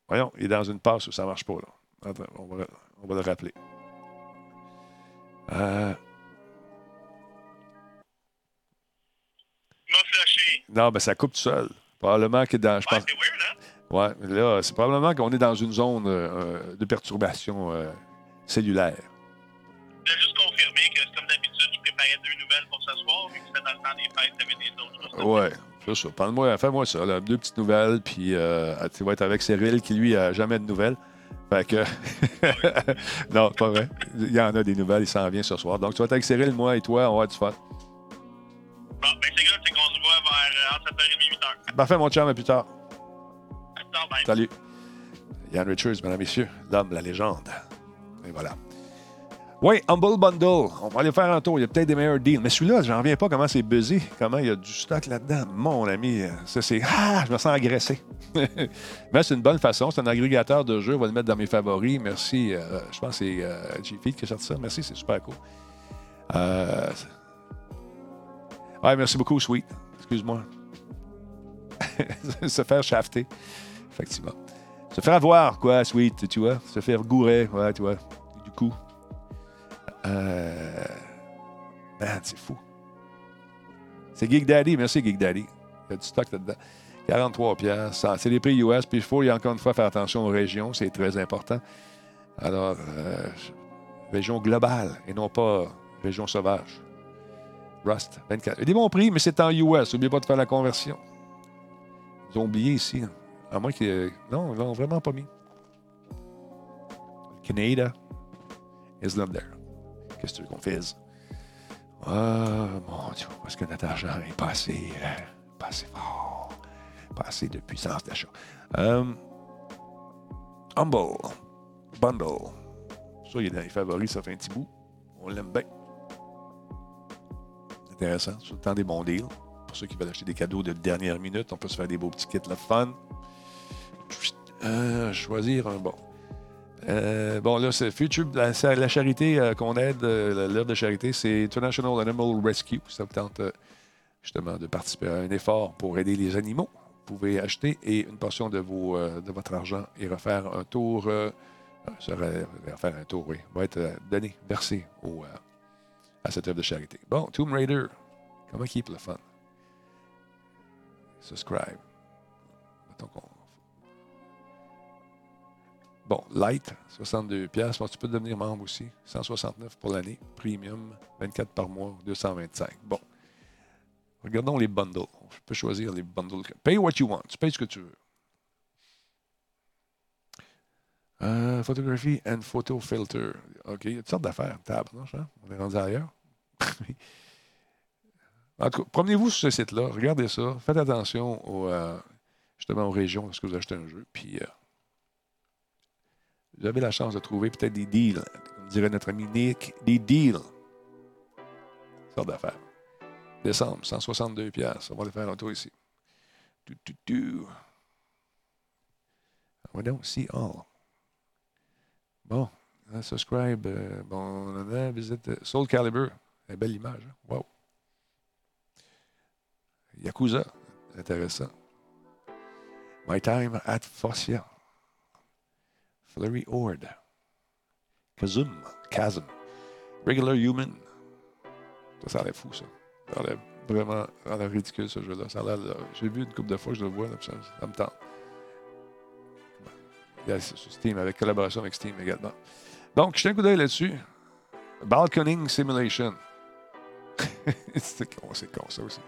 voyons, il est dans une passe où ça ne marche pas. Là. Attends, on, va, on va le rappeler. Euh, Il m'a flushé. non, ben ça coupe tout seul. Probablement que dans. Je Ouais, c'est weird, hein? ouais, là, c'est probablement qu'on est dans une zone euh, de perturbation euh, cellulaire. Ce soir, vu que c'était dans le temps des fêtes, t'avais des autres. Ouais, c'est ça. Parle-moi, fais-moi ça, là, deux petites nouvelles, puis euh, tu vas être avec Cyril qui, lui, a jamais de nouvelles. Fait que. non, pas vrai. Il y en a des nouvelles, il s'en vient ce soir. Donc, tu vas être avec Cyril, moi et toi, on va du fun. Bon, ben c'est good, c'est qu'on se voit vers euh, entre 7h30 et 8h. Parfait, mon chum, à plus tard. À plus tard, bye. Salut. Yann Richards, mesdames, messieurs, l'homme, la légende. Et voilà. Oui, Humble Bundle. On va aller faire un tour. Il y a peut-être des meilleurs deals. Mais celui-là, j'en reviens pas comment c'est buzzé. Comment il y a du stock là-dedans. Mon ami, ça c'est. Ah, je me sens agressé. Mais c'est une bonne façon. C'est un agrégateur de jeux. On va le mettre dans mes favoris. Merci. euh, je pense que c'est euh, qui a sorti ça. Merci, c'est super cool. Euh... Ouais, merci beaucoup, Sweet. Excuse-moi. Se faire shafter. Effectivement. Se faire avoir, quoi, Sweet, tu vois. Se faire gourer, ouais, tu vois. Du coup. Euh... Man, c'est fou. C'est Geek Daddy. Merci, Geek Daddy. Il y a du stock là-dedans. 43 pièces. C'est les prix US. Puis il faut, encore une fois, faire attention aux régions. C'est très important. Alors, euh, région globale et non pas région sauvage. Rust, 24. Il y a des bons prix, mais c'est en US. N'oubliez pas de faire la conversion. Ils ont oublié ici. À moins qu'ils. Non, ils l'ont vraiment pas mis. Canada is not there. Qu'est-ce que tu veux qu'on fasse? Ah, mon Dieu, parce que notre argent est pas assez, euh, assez fort. Pas assez de puissance d'achat. Euh, Humble. Bundle. Ça, il est dans les favoris, ça fait un petit bout. On l'aime bien. Intéressant. C'est le temps des bons deals. Pour ceux qui veulent acheter des cadeaux de dernière minute, on peut se faire des beaux petits kits, le fun. Euh, choisir un bon. Euh, bon, là, c'est Future, la, la charité euh, qu'on aide, euh, l'œuvre de charité, c'est International Animal Rescue. Ça vous tente euh, justement de participer à un effort pour aider les animaux. Vous pouvez acheter et une portion de, votre argent et refaire un tour. Serait- refaire un tour, oui. Va être donné, versé à cette œuvre de charité. Bon, Tomb Raider. Comment keep le fun? Subscribe. Mettons qu'on- Bon, Light, 62 pièces. tu peux devenir membre aussi. 169 pour l'année. Premium, 24 par mois, 225. Bon. Regardons les bundles. Je peux choisir les bundles. Pay what you want. Tu payes ce que tu veux. Euh, photographie and photo filter. OK, il y a toutes sortes d'affaires. Table, non, hein? On est rendu ailleurs. en tout cas, promenez-vous sur ce site-là. Regardez ça. Faites attention aux, euh, justement aux régions lorsque vous achetez un jeu. Puis, euh, vous avez la chance de trouver peut-être des deals. Comme dirait notre ami Nick, des deals. Sorte d'affaires. Décembre, 162 pièces. On va aller faire un tour ici. Tu, tu, tu. On va donc see all. Bon, subscribe. euh, bon, on a visite euh, Soul Calibur. Une belle image. hein? Wow. Yakuza. Intéressant. My Time at Fossia. Flurry Horde. Kazum. Chasm. Regular Human. Ça, ça a l'air fou, ça. Ça a l'air vraiment ridicule, ce jeu-là. Ça a là, J'ai vu une couple de fois, je le vois, là, ça, me tente. Il y a sur Steam, avec collaboration avec Steam également. Donc, jetez un coup d'œil là-dessus. Balconing Simulation. c'est con, c'est con, ça aussi.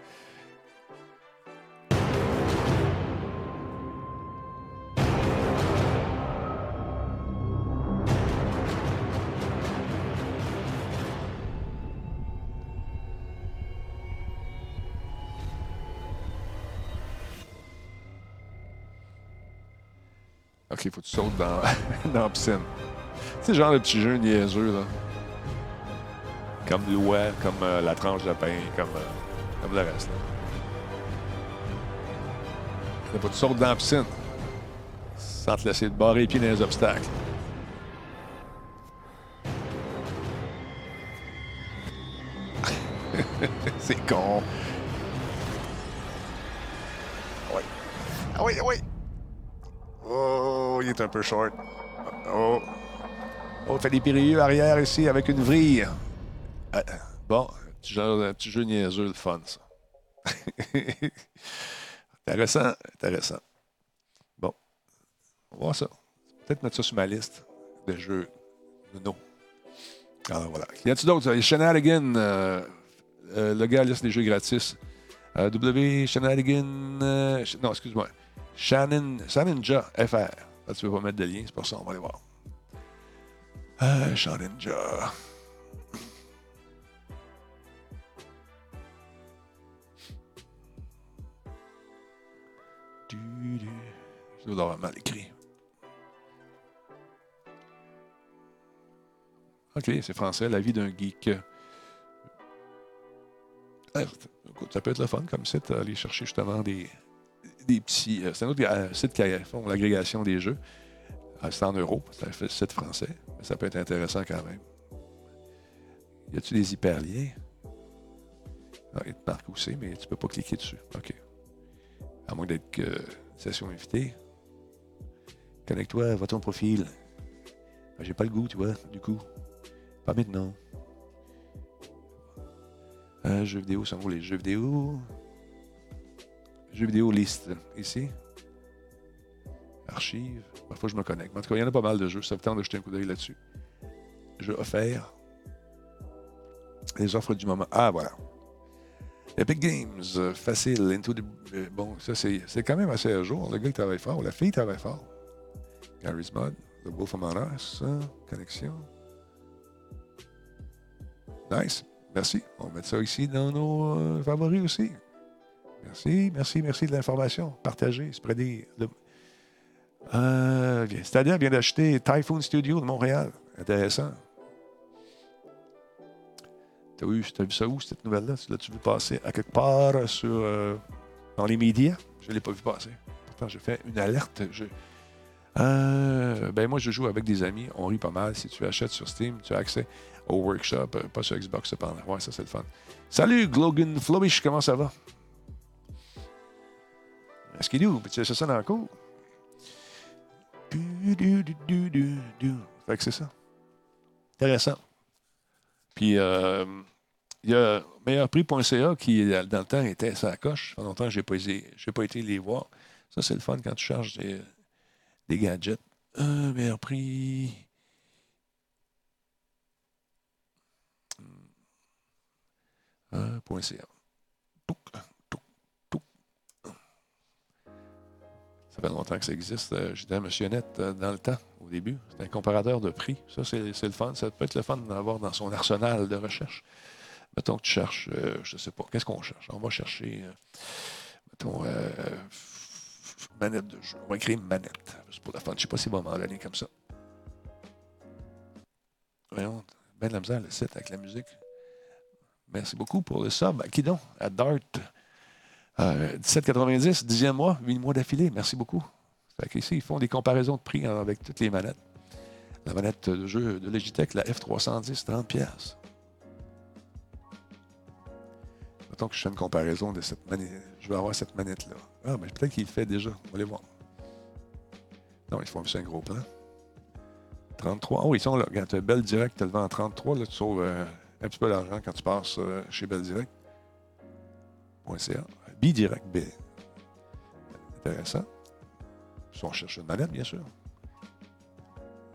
Il faut que tu sautes dans, la piscine. C'est genre le petit jeu niaiseux, là. Comme l'oie, comme euh, la tranche de pain, comme, euh, comme le reste. là. Il faut que tu sautes dans la piscine. Sans te laisser te barrer les pieds dans les obstacles. C'est con. Ah oui. Ah oui, ah oui. Un peu short. Oh. Oh, t'as des périlleux arrière ici avec une vrille. Ah, bon, jeu, un petit jeu niaiseux, le fun, ça. intéressant, intéressant. Bon, on va voir ça. Peut-être mettre ça sur ma liste de jeux non. Alors voilà. Y a-t-il d'autres? Shenanigan, euh, euh, le gars liste des jeux gratis. Euh, w Shenanigan. euh, Sh- non, excuse-moi. Shannon, Shaninja FR. Là, tu veux pas mettre de lien, c'est pour ça, on va aller voir. Euh, Shaninja. Du, du. Je dois l'avoir mal écrit. OK, c'est français, la vie d'un geek. Ah, écoute, ça peut être le fun comme site, aller chercher justement des, des petits. euh, c'est un autre euh, site qui font l'agrégation des jeux. C'est en euros, c'est un site français, mais ça peut être intéressant quand même. Y a-tu des hyperliens? Ah, il te marque où mais tu peux pas cliquer dessus. OK. À moins d'être session invitée. Connecte-toi, va ton profil. Ben, J'ai pas le goût, tu vois, du coup. Pas maintenant. Euh, jeux vidéo, ça vaut les jeux vidéo. Jeux vidéo liste, ici. Archives. Parfois, je me connecte. En tout cas, il y en a pas mal de jeux. Ça me tente de jeter un coup d'œil là-dessus. Jeux offerts. Les offres du moment. Ah, voilà. Epic Games, facile, Into euh, Bon, ça, c'est quand même assez à jour. Le gars, il travaille fort. La fille travaille fort. Gary's Mod, The Wolf Among Us, connexion. Nice. Merci. On va mettre ça ici dans nos euh, favoris aussi. Merci, merci, merci de l'information. Partagez, spreadez. Le... Euh. Stadia vient d'acheter Typhoon Studio de Montréal. Intéressant. T'as vu, t'as vu ça où, cette nouvelle-là? L'as-tu vu passer à quelque part sur, euh, dans les médias? Je ne l'ai pas vu passer. Pourtant, j'ai fait une alerte. Euh, ben moi, je joue avec des amis. On rit pas mal. Si tu achètes sur Steam, tu as accès au workshop. euh, pas sur Xbox, cependant. Ouais, ça, c'est le fun. Salut, Glogan Flobish. Comment ça va? Est-ce qu'il est où? Tu ça dans la cour? Fait que c'est ça. Intéressant. Puis, euh, il y a meilleurprix.ca qui, dans le temps, était sa coche. Pendant longtemps, je n'ai pas, pas été les voir. Ça, c'est le fun quand tu charges des, gadgets. Euh, meilleur prix. Euh, point .ca. Ça fait longtemps que ça existe. Euh, J'étais à Monsionnette euh, dans le temps, au début. C'est un comparateur de prix. Ça, c'est le fun. Ça peut être le fun d'avoir dans son arsenal de recherche. Mettons que tu cherches, euh, je ne sais pas, qu'est-ce qu'on cherche? On va chercher, euh, mettons, manette. On va écrire manette. C'est pour la fun. Je ne sais pas si va m'en donner comme ça. Voyons, ben de la misère, le site avec la musique. Merci beaucoup pour le sub. À qui donc? À Dart. Euh, 17,90, 10e mois, 8 mois d'affilée. Merci beaucoup. Qu'ici, ils font des comparaisons de prix hein, avec toutes les manettes. La manette de jeu de Logitech, la F310, 30 pièces. Mettons que je fais une comparaison de cette manette. Je vais avoir cette manette-là. Ah, mais peut-être qu'il le fait déjà. On va aller voir. Non, ils font un gros plan. 33. Oh, ils sont là. Regarde, tu as Bell Direct, tu le vends en 33. Là, tu sauves euh, un petit peu d'argent quand tu passes euh, chez Bell Direct. Bidirect B. Intéressant. Si on cherche une manette, bien sûr.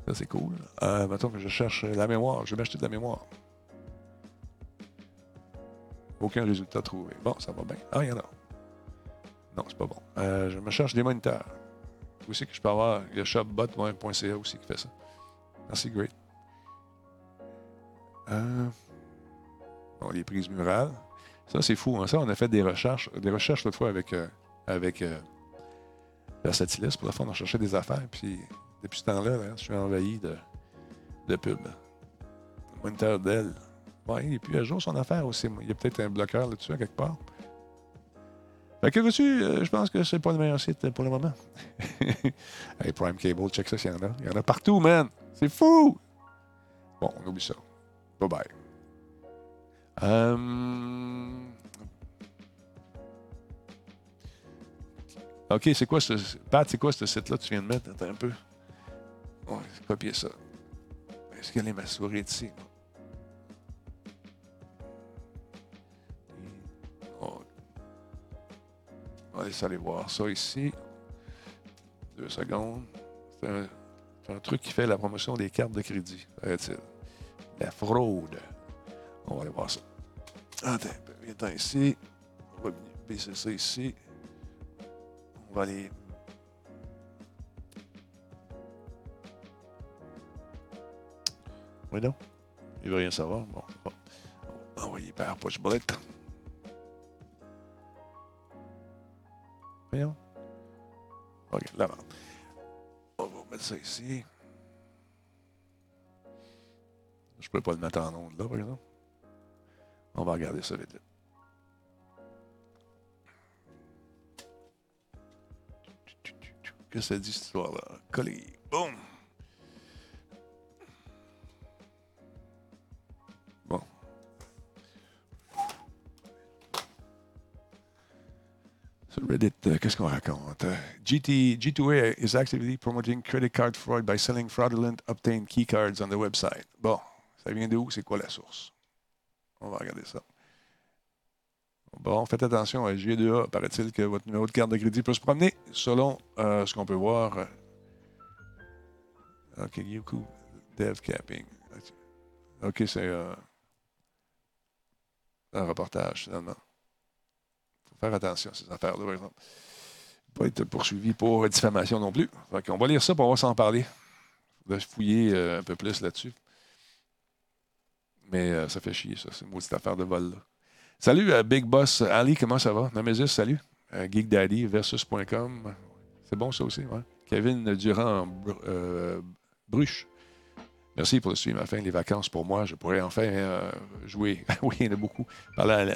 Ça, c'est cool. Euh, mettons que je cherche la mémoire. Je vais m'acheter de la mémoire. Aucun résultat trouvé. Bon, ça va bien. Ah, il y en a. Non, c'est pas bon. Euh, je me cherche des moniteurs. Où c'est que je peux avoir le shopbot.ca aussi qui fait ça? Merci, great. Euh, bon, les prises murales. Ça, c'est fou. hein. Ça, on a fait des recherches. Des recherches l'autre fois avec, euh, avec euh, Versatilis. Pour la fois, on a cherché des affaires. Puis, depuis ce temps-là, là, je suis envahi de, de pubs. Moniteur Dell. Ouais, il n'est plus à jour son affaire aussi. Il y a peut-être un bloqueur là-dessus, quelque part. Fait que veux-tu, euh, je pense que c'est pas le meilleur site pour le moment. hey, Prime Cable, check ça s'il y en a. Il y en a partout, man. C'est fou! Bon, on oublie ça. Bye bye. Euh, OK, c'est quoi ce. Pat, c'est quoi ce site-là que tu viens de mettre? Attends un peu. On va copier ça. Est-ce qu'elle est ma souris ici? On on aller voir ça ici. Deux secondes. C'est un, truc qui fait la promotion des cartes de crédit. La fraude. On va aller voir ça. Attends, viens ici. On va baisser ça ici. On va aller. Oui, non? Il veut rien savoir. Bon, bon. On va envoyer par push bullet. Voyons. OK, là On va mettre ça ici. Je peux pas le mettre en onde là, par exemple. On va regarder ça vite. vite. Cette histoire-là? Coller. Boum! Bon. Sur Reddit, euh, qu'est-ce qu'on raconte? Euh, GT, G2A is actively promoting credit card fraud by selling fraudulent obtained key cards on the website. Bon, ça vient de où? C'est quoi la source? On va regarder ça. Bon, faites attention à G2A. Paraît-il que votre numéro de carte de crédit peut se promener selon euh, ce qu'on peut voir. OK, Yuku. Dev capping. OK, c'est euh, un reportage, finalement. Il faut faire attention à ces affaires-là, par exemple. Pas être poursuivi pour diffamation non plus. Fait on va lire ça pour voir s'en parler. On va fouiller euh, un peu plus là-dessus. Mais euh, ça fait chier, ça. C'est une maudite affaire de vol, là. Salut, euh, Big Boss Ali, comment ça va? Nemesis, salut. Euh, Geek Daddy versus.com. C'est bon, ça aussi, ouais. Kevin Durand euh, Bruche. Merci pour le suivre. Enfin, les vacances pour moi, je pourrais enfin jouer. oui, il y en a beaucoup.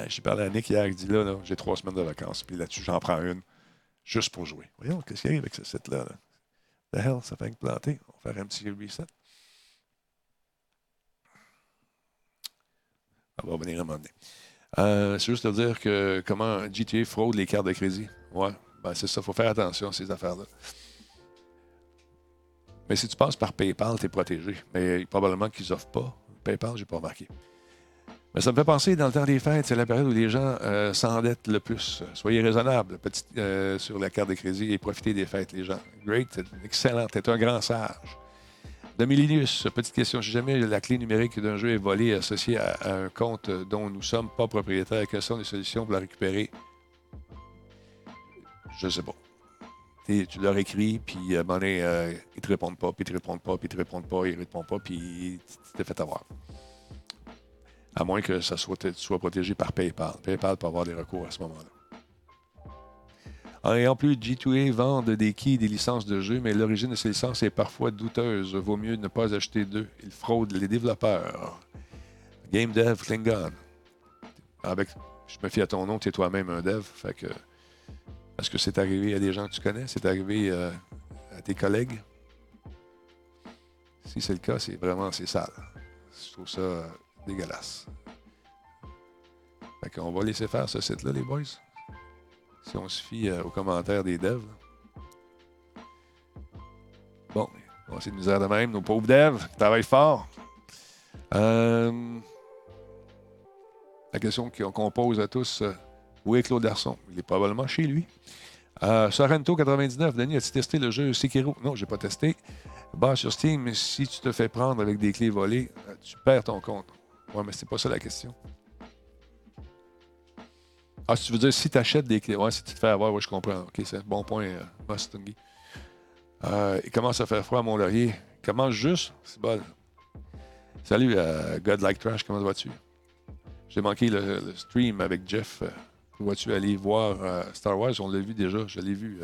J'ai parlé à Nick hier, il dit là, j'ai trois semaines de vacances, puis là-dessus, j'en prends une juste pour jouer. Voyons, qu'est-ce qui arrive avec ce site-là? Là? The hell, ça fait que planter. On va faire un petit reset. Ça va venir un moment. Euh, c'est juste de dire que comment GTA fraude les cartes de crédit. Ouais, ben c'est ça. Faut faire attention à ces affaires-là. Mais si tu passes par PayPal, tu es protégé. Mais probablement qu'ils n'offrent pas. PayPal, j'ai pas remarqué. Mais ça me fait penser, dans le temps des fêtes, c'est la période où les gens euh, s'endettent le plus. Soyez raisonnables euh, sur la carte de crédit et profitez des fêtes, les gens. Great, excellent, t'es un grand sage. Domilinius, petite question. Si jamais la clé numérique d'un jeu est volée associée à, un compte dont nous ne sommes pas propriétaires, quelles sont les solutions pour la récupérer? Je ne sais pas. Tu leur écris, puis à un euh, ils te répondent pas, puis ils te répondent pas, puis ils te répondent pas, ils te répondent pas, puis tu t'es fait avoir. À moins que ça soit, soit protégé par PayPal. PayPal peut avoir des recours à ce moment-là. Et en plus, G2A vendent des keys, des licences de jeu, mais l'origine de ces licences est parfois douteuse. Vaut mieux ne pas acheter d'eux. Ils fraudent les développeurs. Game Dev Klingon. Avec, je me fie à ton nom, tu es toi-même un dev. Fait que, est-ce que c'est arrivé à des gens que tu connais? C'est arrivé euh, à tes collègues? Si c'est le cas, c'est vraiment c'est sale. Je trouve ça euh, dégueulasse. Fait qu'on va laisser faire ce site-là, les boys. Si on se fie euh, aux commentaires des devs. Bon, on essayer de de même, nos pauvres devs, qui travaillent fort. Euh, la question qu'on pose à tous, euh, où est Claude Darson? Il est probablement chez lui. Euh, Sorrento 99, Denis, as-tu testé le jeu Sekiro? Non, j'ai pas testé. Bas sur Steam, si tu te fais prendre avec des clés volées, tu perds ton compte. Ouais, mais c'est pas ça la question. Ah, si tu veux dire, si tu achètes des clés, ouais, si tu te fais avoir, ouais, je comprends. OK, c'est un bon point, euh. Euh, il commence à faire froid à Mont-Laurier. Il commence juste. C'est bon. Salut, euh, God Trash, comment vas-tu? J'ai manqué le, stream avec Jeff. Euh, vas-tu aller voir euh, Star Wars? On l'a vu déjà, je l'ai vu.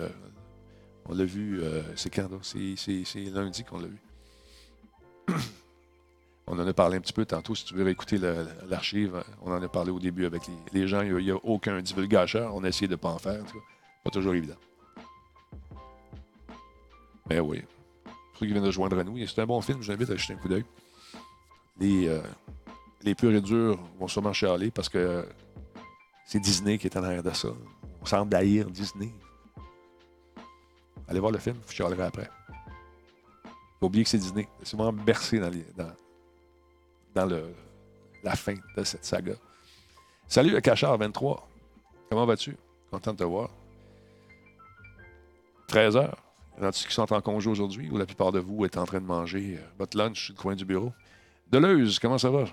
On l'a vu, c'est quand? C'est lundi qu'on l'a vu. On en a parlé un petit peu tantôt. Si tu veux réécouter l'archive, on en a parlé au début avec les, les gens. Il n'y a, aucun divulgateur. On a essayé de ne pas en faire. Pas toujours évident. Mais oui. Pour ceux qui viennent de joindre à nous, c'est un bon film. Je l'invite à jeter un coup d'œil. Les, euh, les purs et durs vont sûrement chialer parce que c'est Disney qui est en arrière de ça. On semble haïr Disney. Allez voir le film, vous chialerez après. Faut oublier que c'est Disney. C'est vraiment bercé dans, les, dans, dans la fin de cette saga. Salut le Cachard 23. Comment vas-tu? Content de te voir. 13 heures. Il y en a qui sont en congé aujourd'hui ou la plupart de vous êtes en train de manger euh, votre lunch le coin du bureau? Deleuze, comment ça va?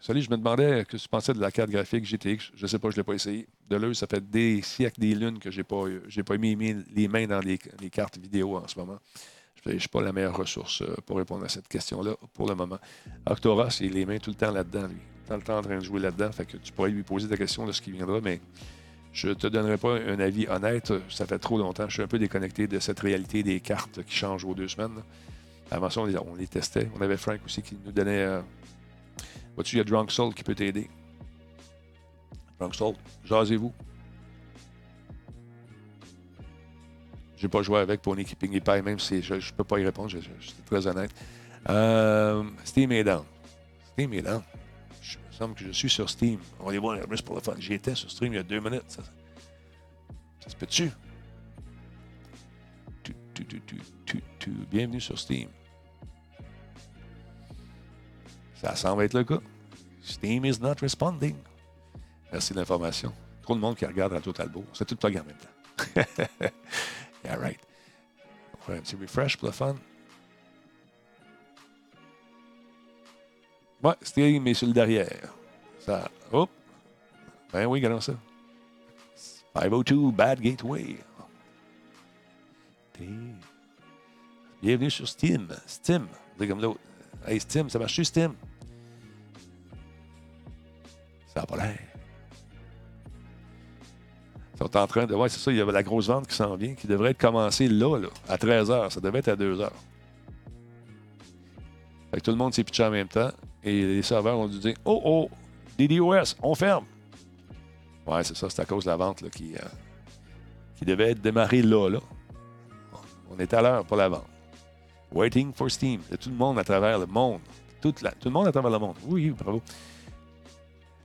Salut, je me demandais que tu pensais de la carte graphique GTX. Je ne sais pas, je ne l'ai pas essayé. Deleuze, ça fait des siècles, des lunes que je n'ai pas, pas mis les mains dans les cartes vidéo en ce moment. Je ne suis pas la meilleure ressource euh, pour répondre à cette question-là pour le moment. Octoras, il les mains tout le temps là-dedans, lui. Tout le temps en train de jouer là-dedans. Fait que tu pourrais lui poser ta question de ce qui viendra, mais je ne te donnerai pas un avis honnête. Ça fait trop longtemps. Je suis un peu déconnecté de cette réalité des cartes qui changent aux deux semaines. Avant ça, on les, on les testait. On avait Frank aussi qui nous donnait. Euh... Vois-tu, il y a Drunk Soul qui peut t'aider. Drunk Soul, jasez-vous. Je n'ai pas joué avec pour une équiping épais, même si je ne peux pas y répondre, je, suis très honnête. Euh, Steam est down. Steam est down. Je me semble que je suis sur Steam. On va aller voir juste pour le fun. J'étais sur Steam il y a deux minutes. Ça, se peut-tu? Tu, tu, tu, tu, tu, Bienvenue sur Steam. Ça semble être le cas. Steam is not responding. Merci de l'information. Trop de monde qui regarde Radio Talbot. C'est tout le plug en même temps. yeah, right. On va faire un petit refresh pour le fun. Ouais, Steam est sur le derrière. Ça. Oh! Ben oui, regardons ça. 502 Bad Gateway. Bienvenue sur Steam. Steam. C'est comme l'autre. Hey, Steam, ça marche sur Steam? Ça n'a pas l'air. Sont en train de. Ouais, c'est ça, il y avait la grosse vente qui s'en vient, qui devrait être commencée là, là à 13h. Ça devait être à 2h. Fait que tout le monde s'est pitché en même temps. Et les serveurs ont dû dire Oh oh, DDoS, on ferme. Ouais, c'est ça, c'est à cause de la vente là, qui, euh, qui devait être démarrée là, là. On est à l'heure pour la vente. Waiting for Steam. Tout le monde à travers le monde. Tout, tout le monde à travers le monde. Oui, bravo.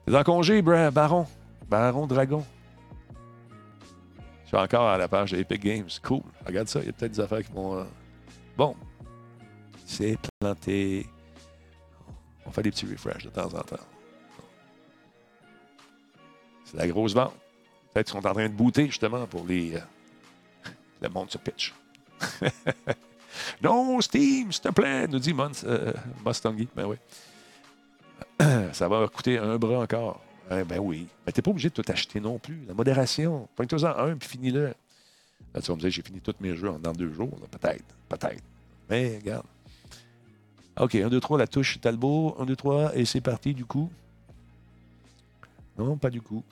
T'es en congé, Baron. Baron Dragon. Je suis encore à la page de Epic Games. Cool. Regarde ça, il y a peut-être des affaires qui vont. euh, Bon. C'est planté. On fait des petits refreshs de temps en temps. C'est la grosse vente. Peut-être qu'ils sont en train de booter justement pour les. euh, le monde se pitch. non, Steam, s'il te plaît, nous dit Mons, euh. Ben oui. Ça va coûter un bras encore. Eh ben oui. Mais t'es pas obligé de tout acheter non plus. La modération. Pointe-toi en un puis finis-le. Là, tu vas me dire, j'ai fini tous mes jeux en dans deux jours. Peut-être. Peut-être. Mais regarde. OK, 1, 2, 3, la touche Talbot. 1, 2, 3, et c'est parti du coup. Non, pas du coup.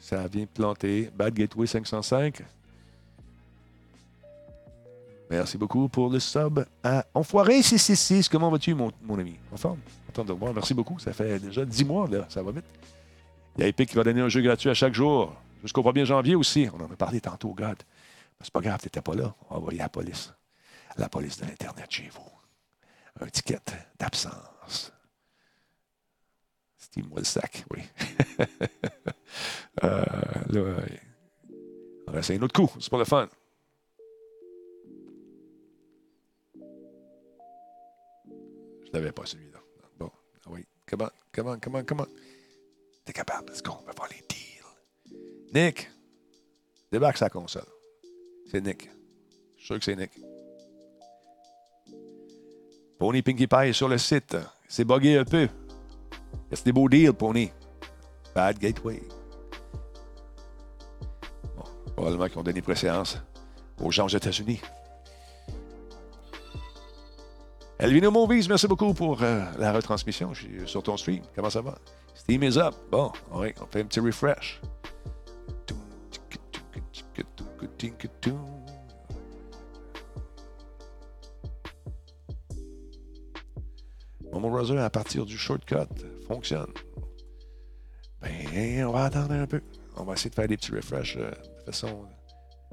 Ça vient planter. Bad Gateway 505. Merci beaucoup pour le sub à Enfoiré 666. Comment vas-tu, mon, mon ami? En forme? Content de voir. Merci beaucoup. Ça fait déjà 10 mois, là. Ça va vite? Il y a Epic qui va donner un jeu gratuit à chaque jour. Jusqu'au 1er janvier aussi. On en a parlé tantôt, God. C'est pas grave, t'étais pas là. On va envoyer la police. La police de l'Internet chez vous. Un ticket d'absence. Steve-moi le sac, oui. On va essayer un autre coup. C'est pour le fun. Je l'avais pas, celui-là. Bon, ah oui. Comment, comment, comment, comment? T'es capable, let's go. On va faire les deals. Nick, débarque sa console. C'est Nick. Je suis sûr que c'est Nick. Pony Pinkie Pie est sur le site. C'est buggé un peu. C'est des beaux deals, Pony? Bad Gateway. Bon, probablement qu'ils ont donné préséance aux gens aux États-Unis. Elvino Movies, merci beaucoup pour euh, la retransmission sur ton stream. Comment ça va? Steam is up. Bon, on fait un petit refresh. Mon browser, à partir du shortcut, fonctionne. Ben, on va attendre un peu. On va essayer de faire des petits refreshs euh, de façon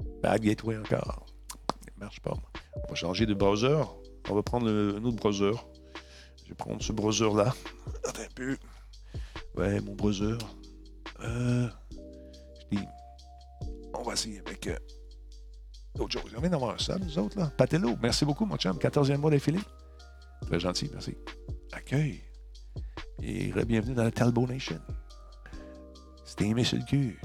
euh, bad gateway encore. Ça marche pas. On va changer de browser. On va prendre le- un autre browser. Je vais prendre ce browser-là. Attends un peu. Ouais, mon browser. Euh, Steam. On va essayer avec euh, d'autres choses. On vient d'avoir ça, nous autres, là. Patello, merci beaucoup, mon chum. 14e mois d'affilée. Très gentil, merci. Accueil. Et bienvenue dans la Talbot Nation. Steam est sur le cul.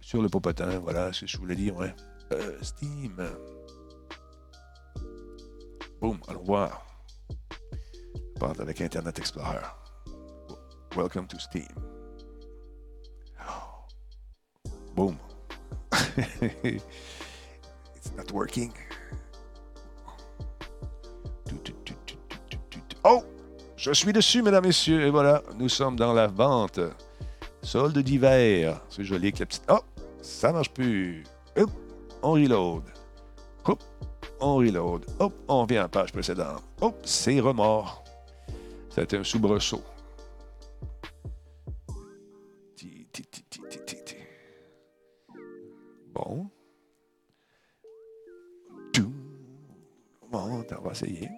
Sur le popotin, voilà, ce que je voulais dire, ouais. Euh, Steam. Boum, allons voir. Je parle avec Internet Explorer. Welcome to Steam. Boom. It's not working. Oh! Je suis dessus, mesdames, messieurs. Et voilà, nous sommes dans la vente. Solde d'hiver. C'est joli avec la petite. Oh! Ça marche plus. Hop! On reload. Hop! On reload. Hop! On revient à la page précédente. Hop! C'est remords. C'est un soubresaut. On va essayer.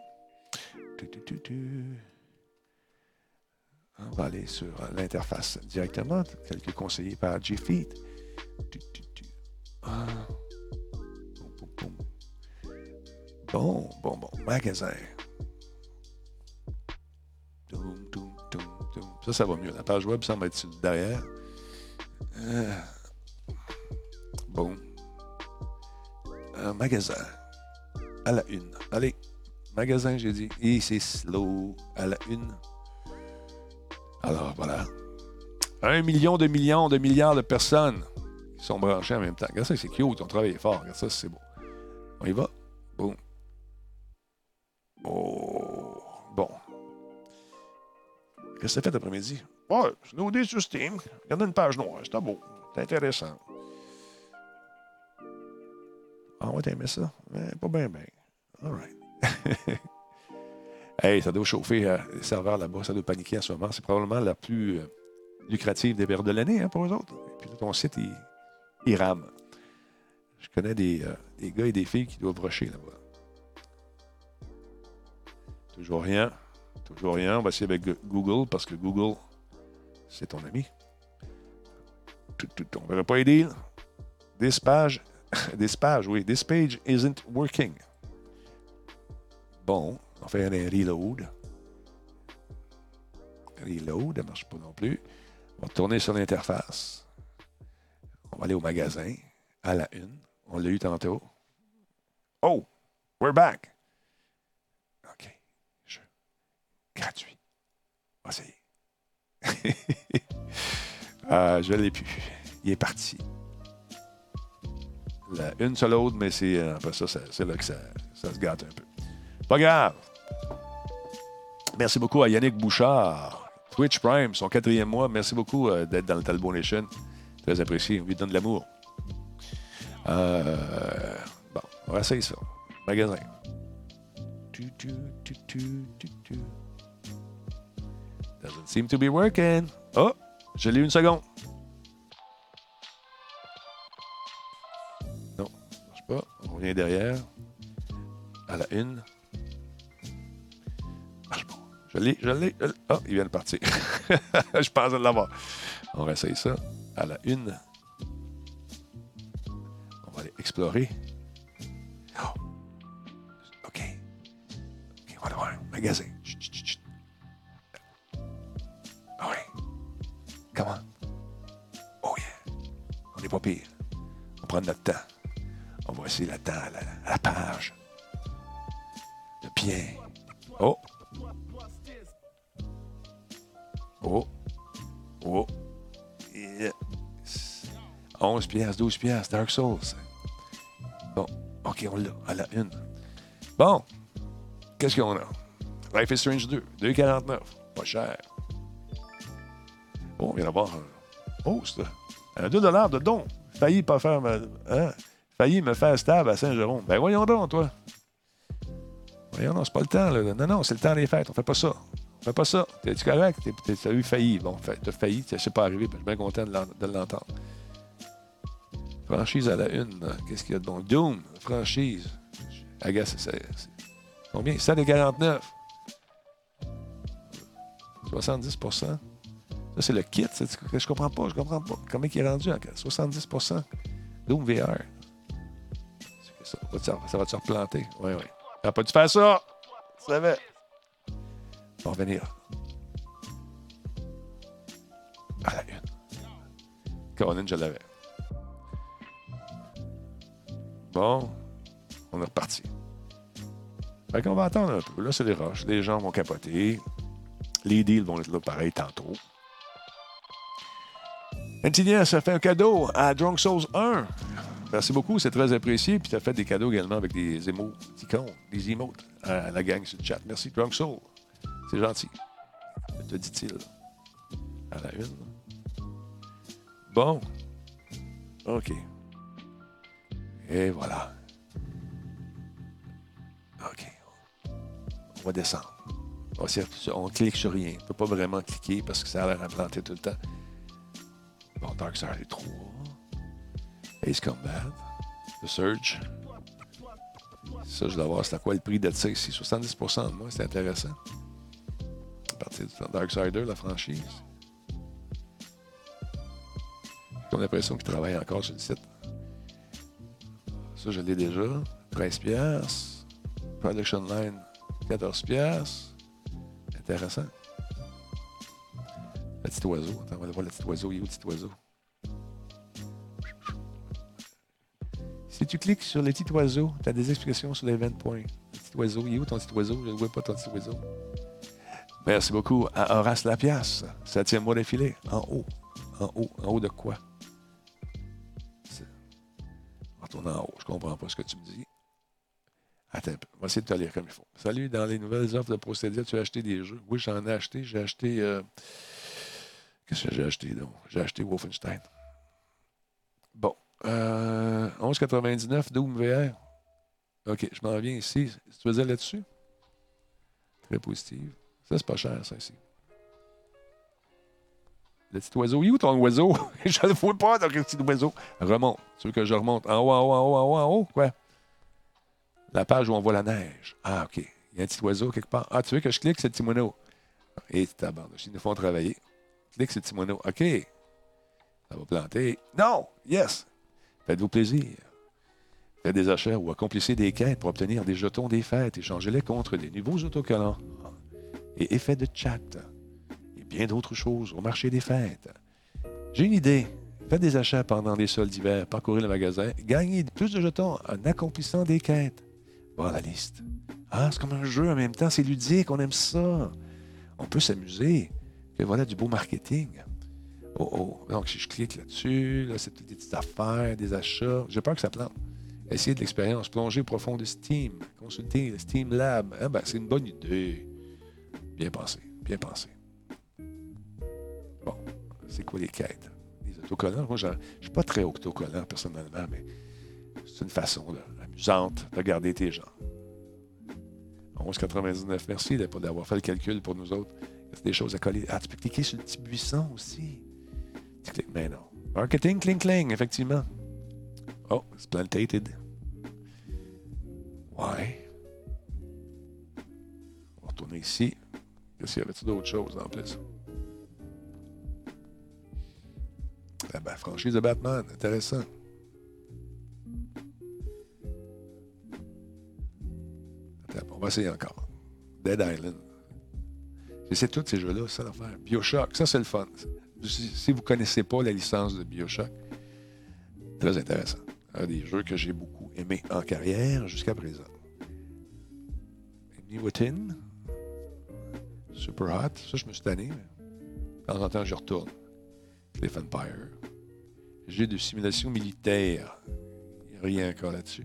On va aller sur l'interface directement, quelques conseillés par GFeed. Tu, tu, tu. Ah. Bon, bon, bon. Magasin. Ça, ça va mieux. La page web semble être derrière. Euh, bon. Magasin. À la une. Allez. Magasin, j'ai dit. Et c'est slow. À la une. Alors, voilà. Un million de millions de milliards de personnes qui sont branchées en même temps. Regarde ça, c'est cute. On travaille fort. Regarde ça, c'est beau. On y va. Boum. Oh. Bon. Qu'est-ce que tu fait après-midi? Ouais, Snowday sur Steam. Regardez une page noire. C'était beau. C'est intéressant. Ah ouais, t'aimais ça? Pas bien, bien. All right. hey, ça doit chauffer euh, les serveurs là-bas. Ça doit paniquer en ce moment. C'est probablement la plus euh, lucrative des périodes de l'année hein, pour eux autres. Et puis là, ton site, il, il rame. Je connais des, euh, des gars et des filles qui doivent rusher là-bas. Toujours rien. Toujours rien. On va essayer avec Google parce que Google, c'est ton ami. Tout, tout, on ne verra pas aider. This page, this page, oui, this page isn't working. Bon, on fait un reload. Reload, ça ne marche pas non plus. On va tourner sur l'interface. On va aller au magasin, à la une. On l'a eu tantôt. Oh, we're back. OK. Je... Gratuit. On va essayer. Ah, je ne l'ai plus. Il est parti. La une seule autre, mais c'est euh, après ça, c'est là que ça se gâte un peu. Pas grave. Merci beaucoup à Yannick Bouchard. Twitch Prime, son quatrième mois. Merci beaucoup euh, d'être dans le Talbot Nation. Très apprécié. On lui donne de l'amour. Euh, bon, on va essayer ça. Magasin. Doesn't seem to be working. Oh, je l'ai une seconde. Non, ça marche pas. On revient derrière. À la une. Pas. Je l'ai, je l'ai. je l'ai. Ah, il vient de partir. je pense l'avoir. On va essayer ça. À la une. On va aller explorer. Oh. OK. OK, on va aller voir. Magasin. Chut, chut, chut. Ah oui. Comment? Oh yeah. On n'est pas pire. On prend notre temps. On va essayer la temps, la, la page. Le bien. 11 piastres, 12 piastres, Dark Souls. Bon, OK, on l'a, à la une. Bon, qu'est-ce qu'on a? Life is Strange 2, 2,49. Pas cher. Bon, on vient d'avoir un post. Un 2 de don. Failli pas faire. Hein? Failli me faire stable à Saint-Jérôme. Ben voyons donc, toi. Voyons donc, c'est pas le temps, là. Non, non, c'est le temps des fêtes. On fait pas ça. On fait pas ça. T'es-tu correct? T'as eu failli. Bon, t'as failli, ça s'est pas arrivé. Je suis bien content de l'entendre. Franchise à la une. Qu'est-ce qu'il y a de bon? Doom, franchise. Agace, c'est. c'est- Combien? 7,49. 70% Ça, c'est le kit. Je comprends pas. Je comprends pas. Comment il est rendu à 70% Doom VR. Ça va te replanter. Oui, oui. T'as pas dû faire ça. Tu savais. On va revenir. À la une. Conan, je l'avais. On est reparti. Fait qu'on va attendre un peu. Là, c'est les roches. Les gens vont capoter. Les deals vont être là pareil tantôt. Antinia, ça fait un cadeau à Drunk Souls 1. Merci beaucoup, c'est très apprécié. Puis tu as fait des cadeaux également avec des émoticônes, des emotes à la gang sur le chat. Merci, Drunk Soul. C'est gentil. Te dit-il? À la une. Bon. OK. Et voilà. OK. On va descendre. On, on clique sur rien. On ne peut pas vraiment cliquer parce que ça a l'air implanté tout le temps. Bon, Dark Side 3. Ace Combat. The Surge. Ça, je dois voir c'est à quoi le prix de ça ici. 70% de moi, c'est intéressant. À partir du Darksider, la franchise. J'ai l'impression qu'il travaille encore sur le site. Je l'ai déjà. 13 pièces. Production Line, 14 pièces. Intéressant. Le petit oiseau. On va voir le petit oiseau. Il est où le petit oiseau? Si tu cliques sur le petit oiseau, tu as des explications sur les 20 points. Le petit oiseau, il est où ton petit oiseau? Je ne vois pas ton petit oiseau. Merci beaucoup à Horace Lapiasse. Septième mois défilé. En haut. En haut. En haut de quoi? En haut. Je comprends pas ce que tu me dis. Attends. On va essayer de te lire comme il faut. Salut, dans les nouvelles offres de Procédia, tu as acheté des jeux? Oui, j'en ai acheté. J'ai acheté. euh, Qu'est-ce que j'ai acheté donc? J'ai acheté Wolfenstein. Bon. Euh, 11,99 Doom VR. OK, je m'en viens ici. Tu veux là-dessus? Très positive. Ça, c'est pas cher, ça, ici. Le petit oiseau. Il est où ton oiseau? je ne vois pas, ton petit oiseau. Remonte. Tu veux que je remonte? En haut, en haut, en haut, en haut, en haut? Quoi? La page où on voit la neige. Ah, OK. Il y a un petit oiseau quelque part. Ah, tu veux que je clique sur le petit moineau? Et tabarnouche, ils nous font travailler. Clique sur le petit moineau. OK. Ça va planter. Non! Yes! Faites-vous plaisir. Faites des achats ou accomplissez des quêtes pour obtenir des jetons des fêtes. Échangez-les contre des nouveaux autocollants et effets de chat bien d'autres choses au marché des fêtes. J'ai une idée. Faites des achats pendant les soldes d'hiver, parcourez le magasin, gagnez plus de jetons en accomplissant des quêtes. Voilà la liste. Ah, c'est comme un jeu en même temps, c'est ludique, on aime ça. On peut s'amuser. Et voilà du beau marketing. Oh oh. Donc, si je clique là-dessus, là, c'est toutes des petites affaires, des achats. J'ai peur que ça plante. Essayez de l'expérience. Plongez profond de Steam. Consultez le Steam Lab. Ah, ben, c'est une bonne idée. Bien pensé. Bien pensé. C'est quoi les quêtes? Les autocollants? Moi, je ne suis pas très autocollant personnellement, mais c'est une façon amusante de garder tes gens. 11,99. Merci d'avoir fait le calcul pour nous autres. C'est des choses à coller? Ah, tu peux cliquer sur le petit buisson aussi. Tu cliques, mais non. Marketing, cling, cling, effectivement. Oh, it's plantated. Ouais. On va retourner ici. Qu'est-ce qu'il y avait d'autres choses en plus? Ah ben, franchise de Batman, intéressant. Attends, on va essayer encore. Dead Island. J'essaie tous ces jeux-là, c'est ça l'affaire. Bioshock, ça c'est le fun. Si, vous ne connaissez pas la licence de Bioshock, très intéressant. Un des jeux que j'ai beaucoup aimé en carrière jusqu'à présent. Newton, Super Hot, ça je me suis tanné. De temps en temps, je retourne. Cliff Empire. Jeu de simulation militaire. Rien encore là-dessus.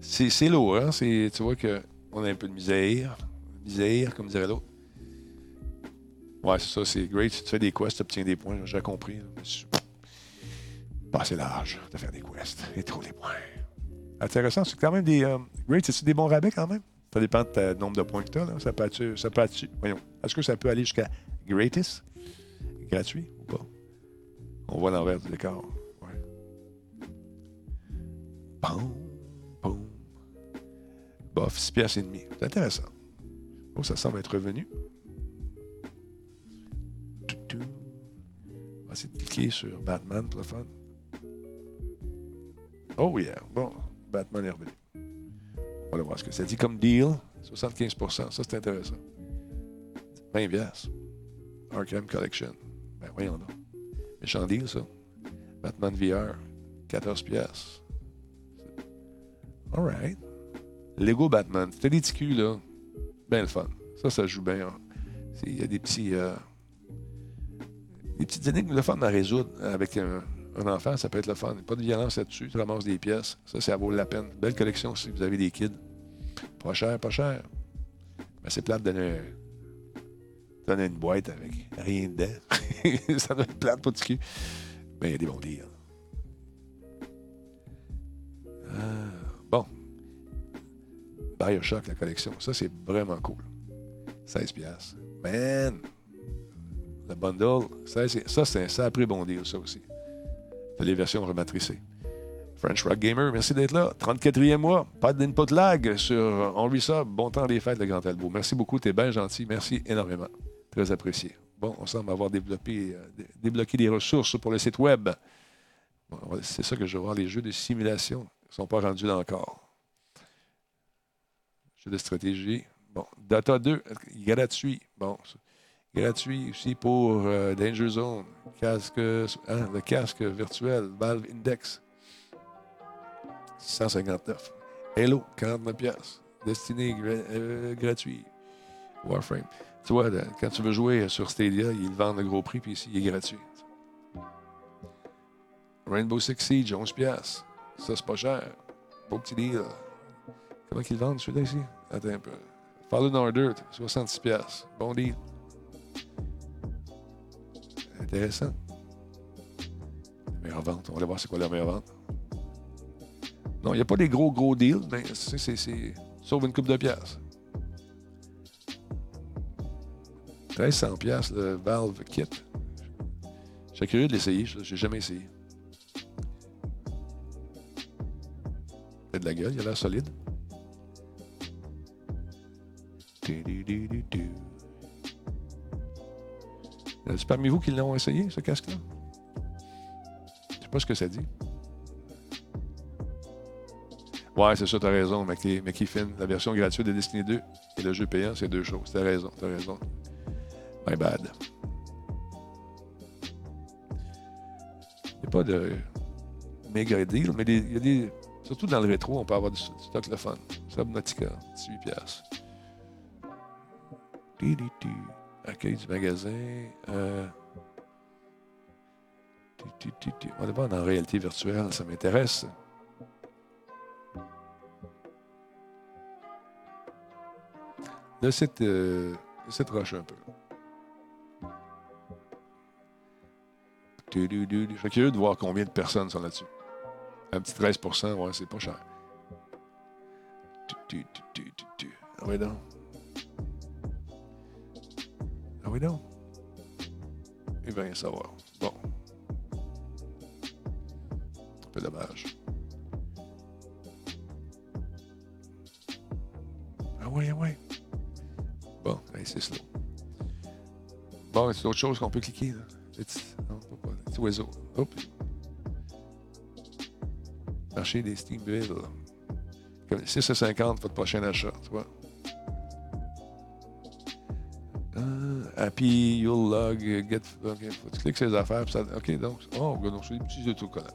C'est lourd, hein? Tu vois qu'on a un peu de misère. Misère, comme dirait l'autre. Ouais, c'est ça, c'est great. Si tu fais des quests, tu obtiens des points, j'ai compris. là. Mais c'est Pas assez large de faire des quests et trop les points. Intéressant, c'est quand même des. euh, great, c'est-tu des bons rabais quand même? Ça dépend de ta- nombre de points que tu as. Ça peut être. Ça voyons. Est-ce que ça peut aller jusqu'à Greatest? Gratuit? On voit l'envers du décor. Ouais. Boum. Bof, 6 piastres et demi. C'est intéressant. Oh, ça semble être revenu. On va essayer de cliquer sur Batman pour le fun. Oh yeah. Bon, Batman est revenu. On va voir ce que ça dit comme deal. 75% Ça, c'est intéressant. 20 piastres. Arkham Collection. Ben voyons donc. Méchant deal, ça. Batman VR. 14 piastres. All right. Lego Batman. C'était culs, là. Ben le fun. Ça, ça joue bien. Il y a des petits... euh, des petites énigmes le fun à résoudre avec un, enfant, ça peut être le fun. Pas de violence là-dessus, tu ramasses des pièces. Ça, ça vaut la peine. Belle collection si vous avez des kids. Pas cher, pas cher. Mais c'est plate de donner une boîte avec rien dedans. ça doit être plate pour du cul. Mais il y a des bons deals. Ah, bon. Bioshock, la collection. Ça, c'est vraiment cool. 16 piastres. Man! Le bundle, ça, c'est, ça, c'est un sacré bon deal, ça aussi. T'as les versions rematricées. French Rock Gamer, merci d'être là. 34e mois, pas d'input lag sur Henry Sub. Bon temps des fêtes, le Grand Albo. Merci beaucoup, t'es bien gentil. Merci énormément. Très apprécié. Bon, on semble avoir développé, euh, dé- débloqué des ressources pour le site web. C'est ça que je vais voir. Les jeux de simulation ne sont pas rendus là encore. Jeux de stratégie. Bon, Data 2, gratuit. Bon, gratuit aussi pour euh, Danger Zone, casque, hein, le casque virtuel, Valve Index. 159. Halo, 49 pièces. Euh, gratuit. Warframe. Tu quand tu veux jouer sur Stadia, ils le vendent à gros prix, puis ici, il est gratuit. Rainbow Six Siege, 11 pièces. Ça, c'est pas cher. Beau petit deal. Comment qu'ils vendent, celui-là, ici? Attends un peu. Fallen Order, 66 pièces. Bon deal. Intéressant. Meilleure vente. On va voir c'est quoi la meilleure vente. Non, il n'y a pas des gros, gros deals, mais c'est. Sauve une coupe de pièces. 1300 pièces le Valve Kit. Je suis curieux de l'essayer. Je n'ai jamais essayé. Fait de la gueule, il a l'air solide. A-tu parmi vous qui l'ont essayé, ce casque-là? Je sais pas ce que ça dit. Ouais, c'est ça, t'as raison, Finn. La version gratuite de Destiny 2 et le jeu payant, c'est deux choses. T'as raison, t'as raison. Bad. Il n'y a pas de méga deal, mais des. Surtout dans le rétro, on peut avoir du, stock le fun. Subnautica, 18 piastres. Du, du, du. Accueil du magasin. Euh... On dans la réalité virtuelle, ça m'intéresse. Le site, euh, rush un peu. Je suis curieux de voir combien de personnes sont là-dessus. Un petit 13% ouais, c'est pas cher. Ah oui, donc. Ah oui. Il va rien savoir. Bon. Un peu dommage. Ah oui, ah oui. Bon, c'est slow. Bon, c'est autre chose qu'on peut cliquer. Là? Oiseau. Hop. Marché des Steam Bills. 6,50 votre prochain achat, tu vois. Ah, happy, you'll log, get. OK, faut que tu cliques les affaires. Ça, OK, donc. Oh, donc c'est des petits autocollants.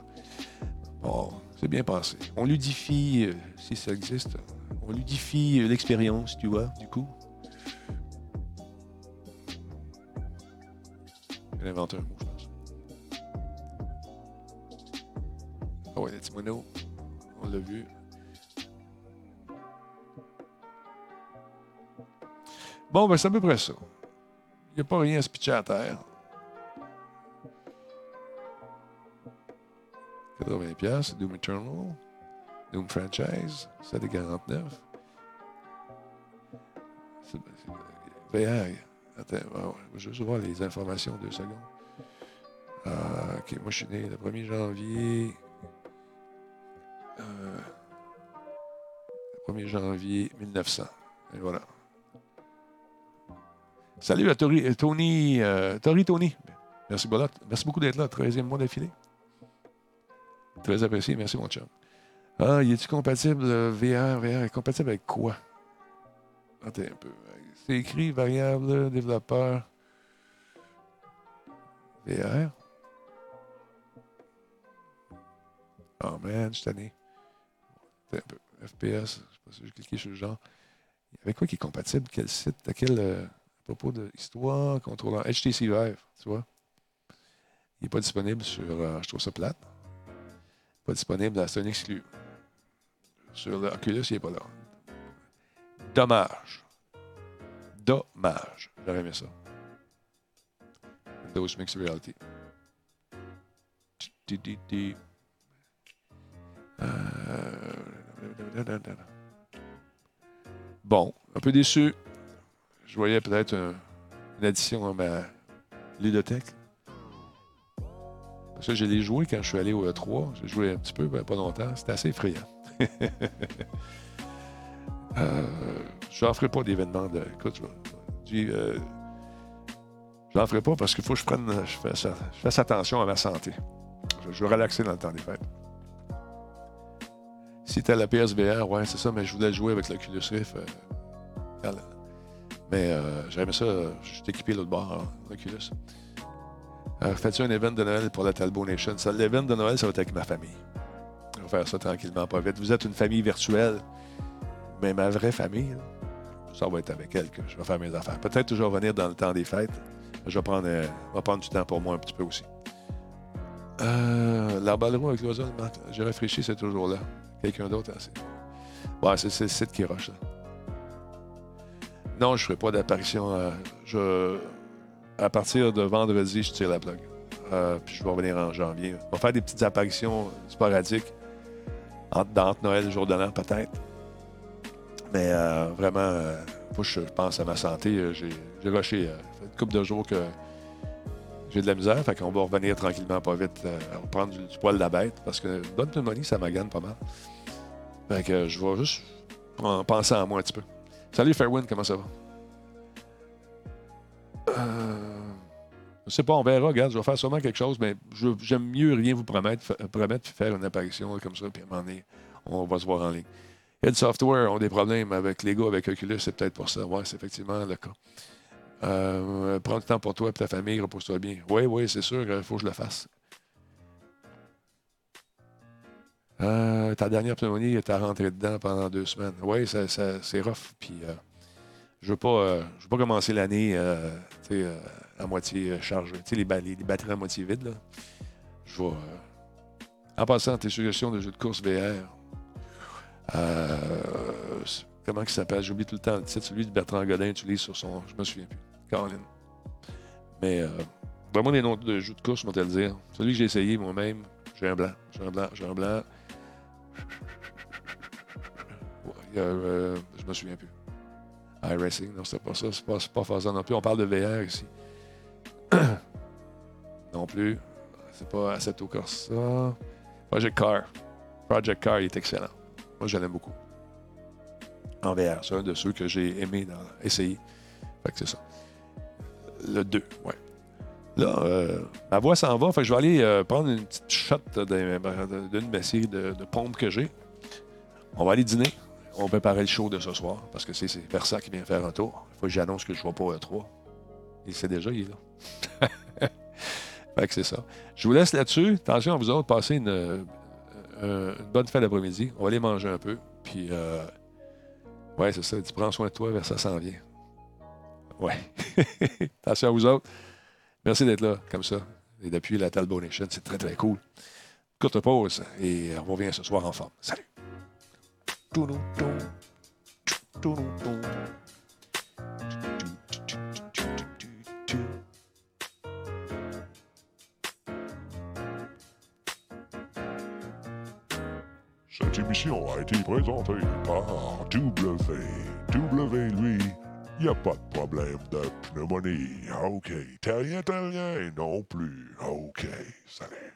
Bon, c'est bien pensé. On ludifie, euh, si ça existe, on ludifie euh, l'expérience, tu vois, du coup. J'ai inventé un mot, moineaux. On l'a vu. Bon, ben c'est à peu près ça. Il n'y a pas rien à se pitcher à terre. 80 pièces, Doom Eternal, Doom Franchise, 7,49. C'est- c'est- VR. Attends, ah ouais, je veux juste voir les informations deux secondes. Ah, ok, moi je suis né le 1er janvier. Euh, le 1er janvier 1900. Et voilà. Salut à Tori, euh, Tony, euh, Tori Tony. Merci, merci beaucoup d'être là, 13e mois d'affilée. Très apprécié, merci mon chum. Ah, il est-tu compatible euh, VR? VR est compatible avec quoi? Attends un peu. C'est écrit variable, développeur. VR. Oh man, je suis. FPS, je sais pas si j'ai cliqué sur le genre. Avec quoi qui est compatible? Quel site? À quel euh, propos de histoire, contrôleur? HTC Vive, tu vois? Il n'est pas disponible sur. euh, je trouve ça plate. Pas disponible, c'est un exclu. Sur le Oculus, il n'est pas là. Dommage. Dommage. J'aurais aimé ça. Windows Mixed Reality. Euh, Bon, un peu déçu. Je voyais peut-être un- une addition à ma ludothèque. Parce que je l'ai joué quand je suis allé au E3. J'ai joué un petit peu, ben, pas longtemps. C'était assez effrayant. euh, je n'en ferai pas d'événement de. Écoute, je, dis, euh, n'en ferai pas parce qu'il faut que je prenne. Je fasse, je attention à ma santé. Je, je vais relaxer dans le temps des fêtes. Si t'as la PSVR, ouais, c'est ça, mais je voulais jouer avec l'Oculus Rift. euh, mais euh, j'aimais ça. Je suis équipé l'autre bord, hein, l'Oculus. Euh, Fais-tu un événement de Noël pour la Talbot Nation? L'événement de Noël, ça va être avec ma famille. On va faire ça tranquillement, pas vite. Vous êtes une famille virtuelle, mais ma vraie famille, ça va être avec elle que je vais faire mes affaires. Peut-être je vais revenir dans le temps des fêtes. Je vais prendre, euh, je vais prendre du temps pour moi un petit peu aussi. Euh, L'emballement avec l'oiseau, j'ai réfléchi, c'est toujours là. Quelqu'un d'autre, hein. Ouais, c'est le site qui rush, là. Non, je ne ferai pas d'apparition. euh. À partir de vendredi, je tire la plug. Euh, puis je vais revenir en janvier. On va faire des petites apparitions sporadiques. Entre, entre Noël et le jour de l'an, peut-être. Mais euh, vraiment, je pense à ma santé. J'ai rushé. euh, fait une couple de jours que j'ai de la misère. Fait qu'on va revenir tranquillement, pas vite. Euh, on va prendre du, du poil de la bête. Parce que bonne pneumonie, ça m'agane pas mal. Fait que je vais juste en penser à moi un petit peu. Salut Fairwind, comment ça va? Euh, je sais pas, on verra. Regarde, je vais faire sûrement quelque chose, mais j'aime mieux rien vous promettre, fa- promettre faire une apparition comme ça, puis à un moment donné, on va se voir en ligne. Head Software ont des problèmes avec gars, avec Oculus, c'est peut-être pour ça. Ouais, c'est effectivement le cas. Euh, prends du temps pour toi et ta famille, repose-toi bien. Oui, oui, c'est sûr, il faut que je le fasse. Euh, ta dernière pneumonie, t'as rentré dedans pendant deux semaines. Oui, ça, c'est rough. Puis, euh, je veux pas, euh, veux pas commencer l'année tu à moitié chargée. Tu les, ba- les- les batteries à moitié vides. Je vais. En passant, tes suggestions de jeux de course VR. comment il s'appelle? J'oublie tout le temps le titre. Celui de Bertrand Godin utilise sur son. Je me souviens plus. Caroline. Mais vraiment des noms de jeux de course, je vais te le dire. Celui que j'ai essayé moi-même, j'ai un blanc. J'ai un blanc. J'ai un blanc. Euh, je me souviens plus. iRacing, non, c'est pas ça. C'est pas, pas non plus. On parle de VR ici. non plus. C'est pas Assetto Corsa. Project Car. Project Car, est excellent. Moi, je l'aime beaucoup. En VR, c'est un de ceux que j'ai aimé dans, essayer. Fait que c'est ça. Le 2, ouais. Là, euh, ma voix s'en va. Fait je vais aller euh, prendre une petite shot d'une de mes séries de, de pompes que j'ai. On va aller dîner. On va préparer le show de ce soir parce que c'est Versa qui vient faire un tour. Il faut que j'annonce que je ne vois pas à 3. Il sait déjà, il est là. fait c'est ça. Je vous laisse là-dessus. Attention à vous autres, passez une, euh, euh, bonne fin d'après-midi. On va aller manger un peu. Puis, euh, ouais, c'est ça. Tu prends soin de toi, Versa s'en vient. Ouais. Attention à vous autres. Merci d'être là, comme ça. Et depuis la Talbot Nation, c'est très, très cool. Courte pause et on revient ce soir en forme. Salut! Cette émission a été présentée par W. W, y a pas de problème de pneumonie. OK. Terrien, terrien non plus. OK. Salut.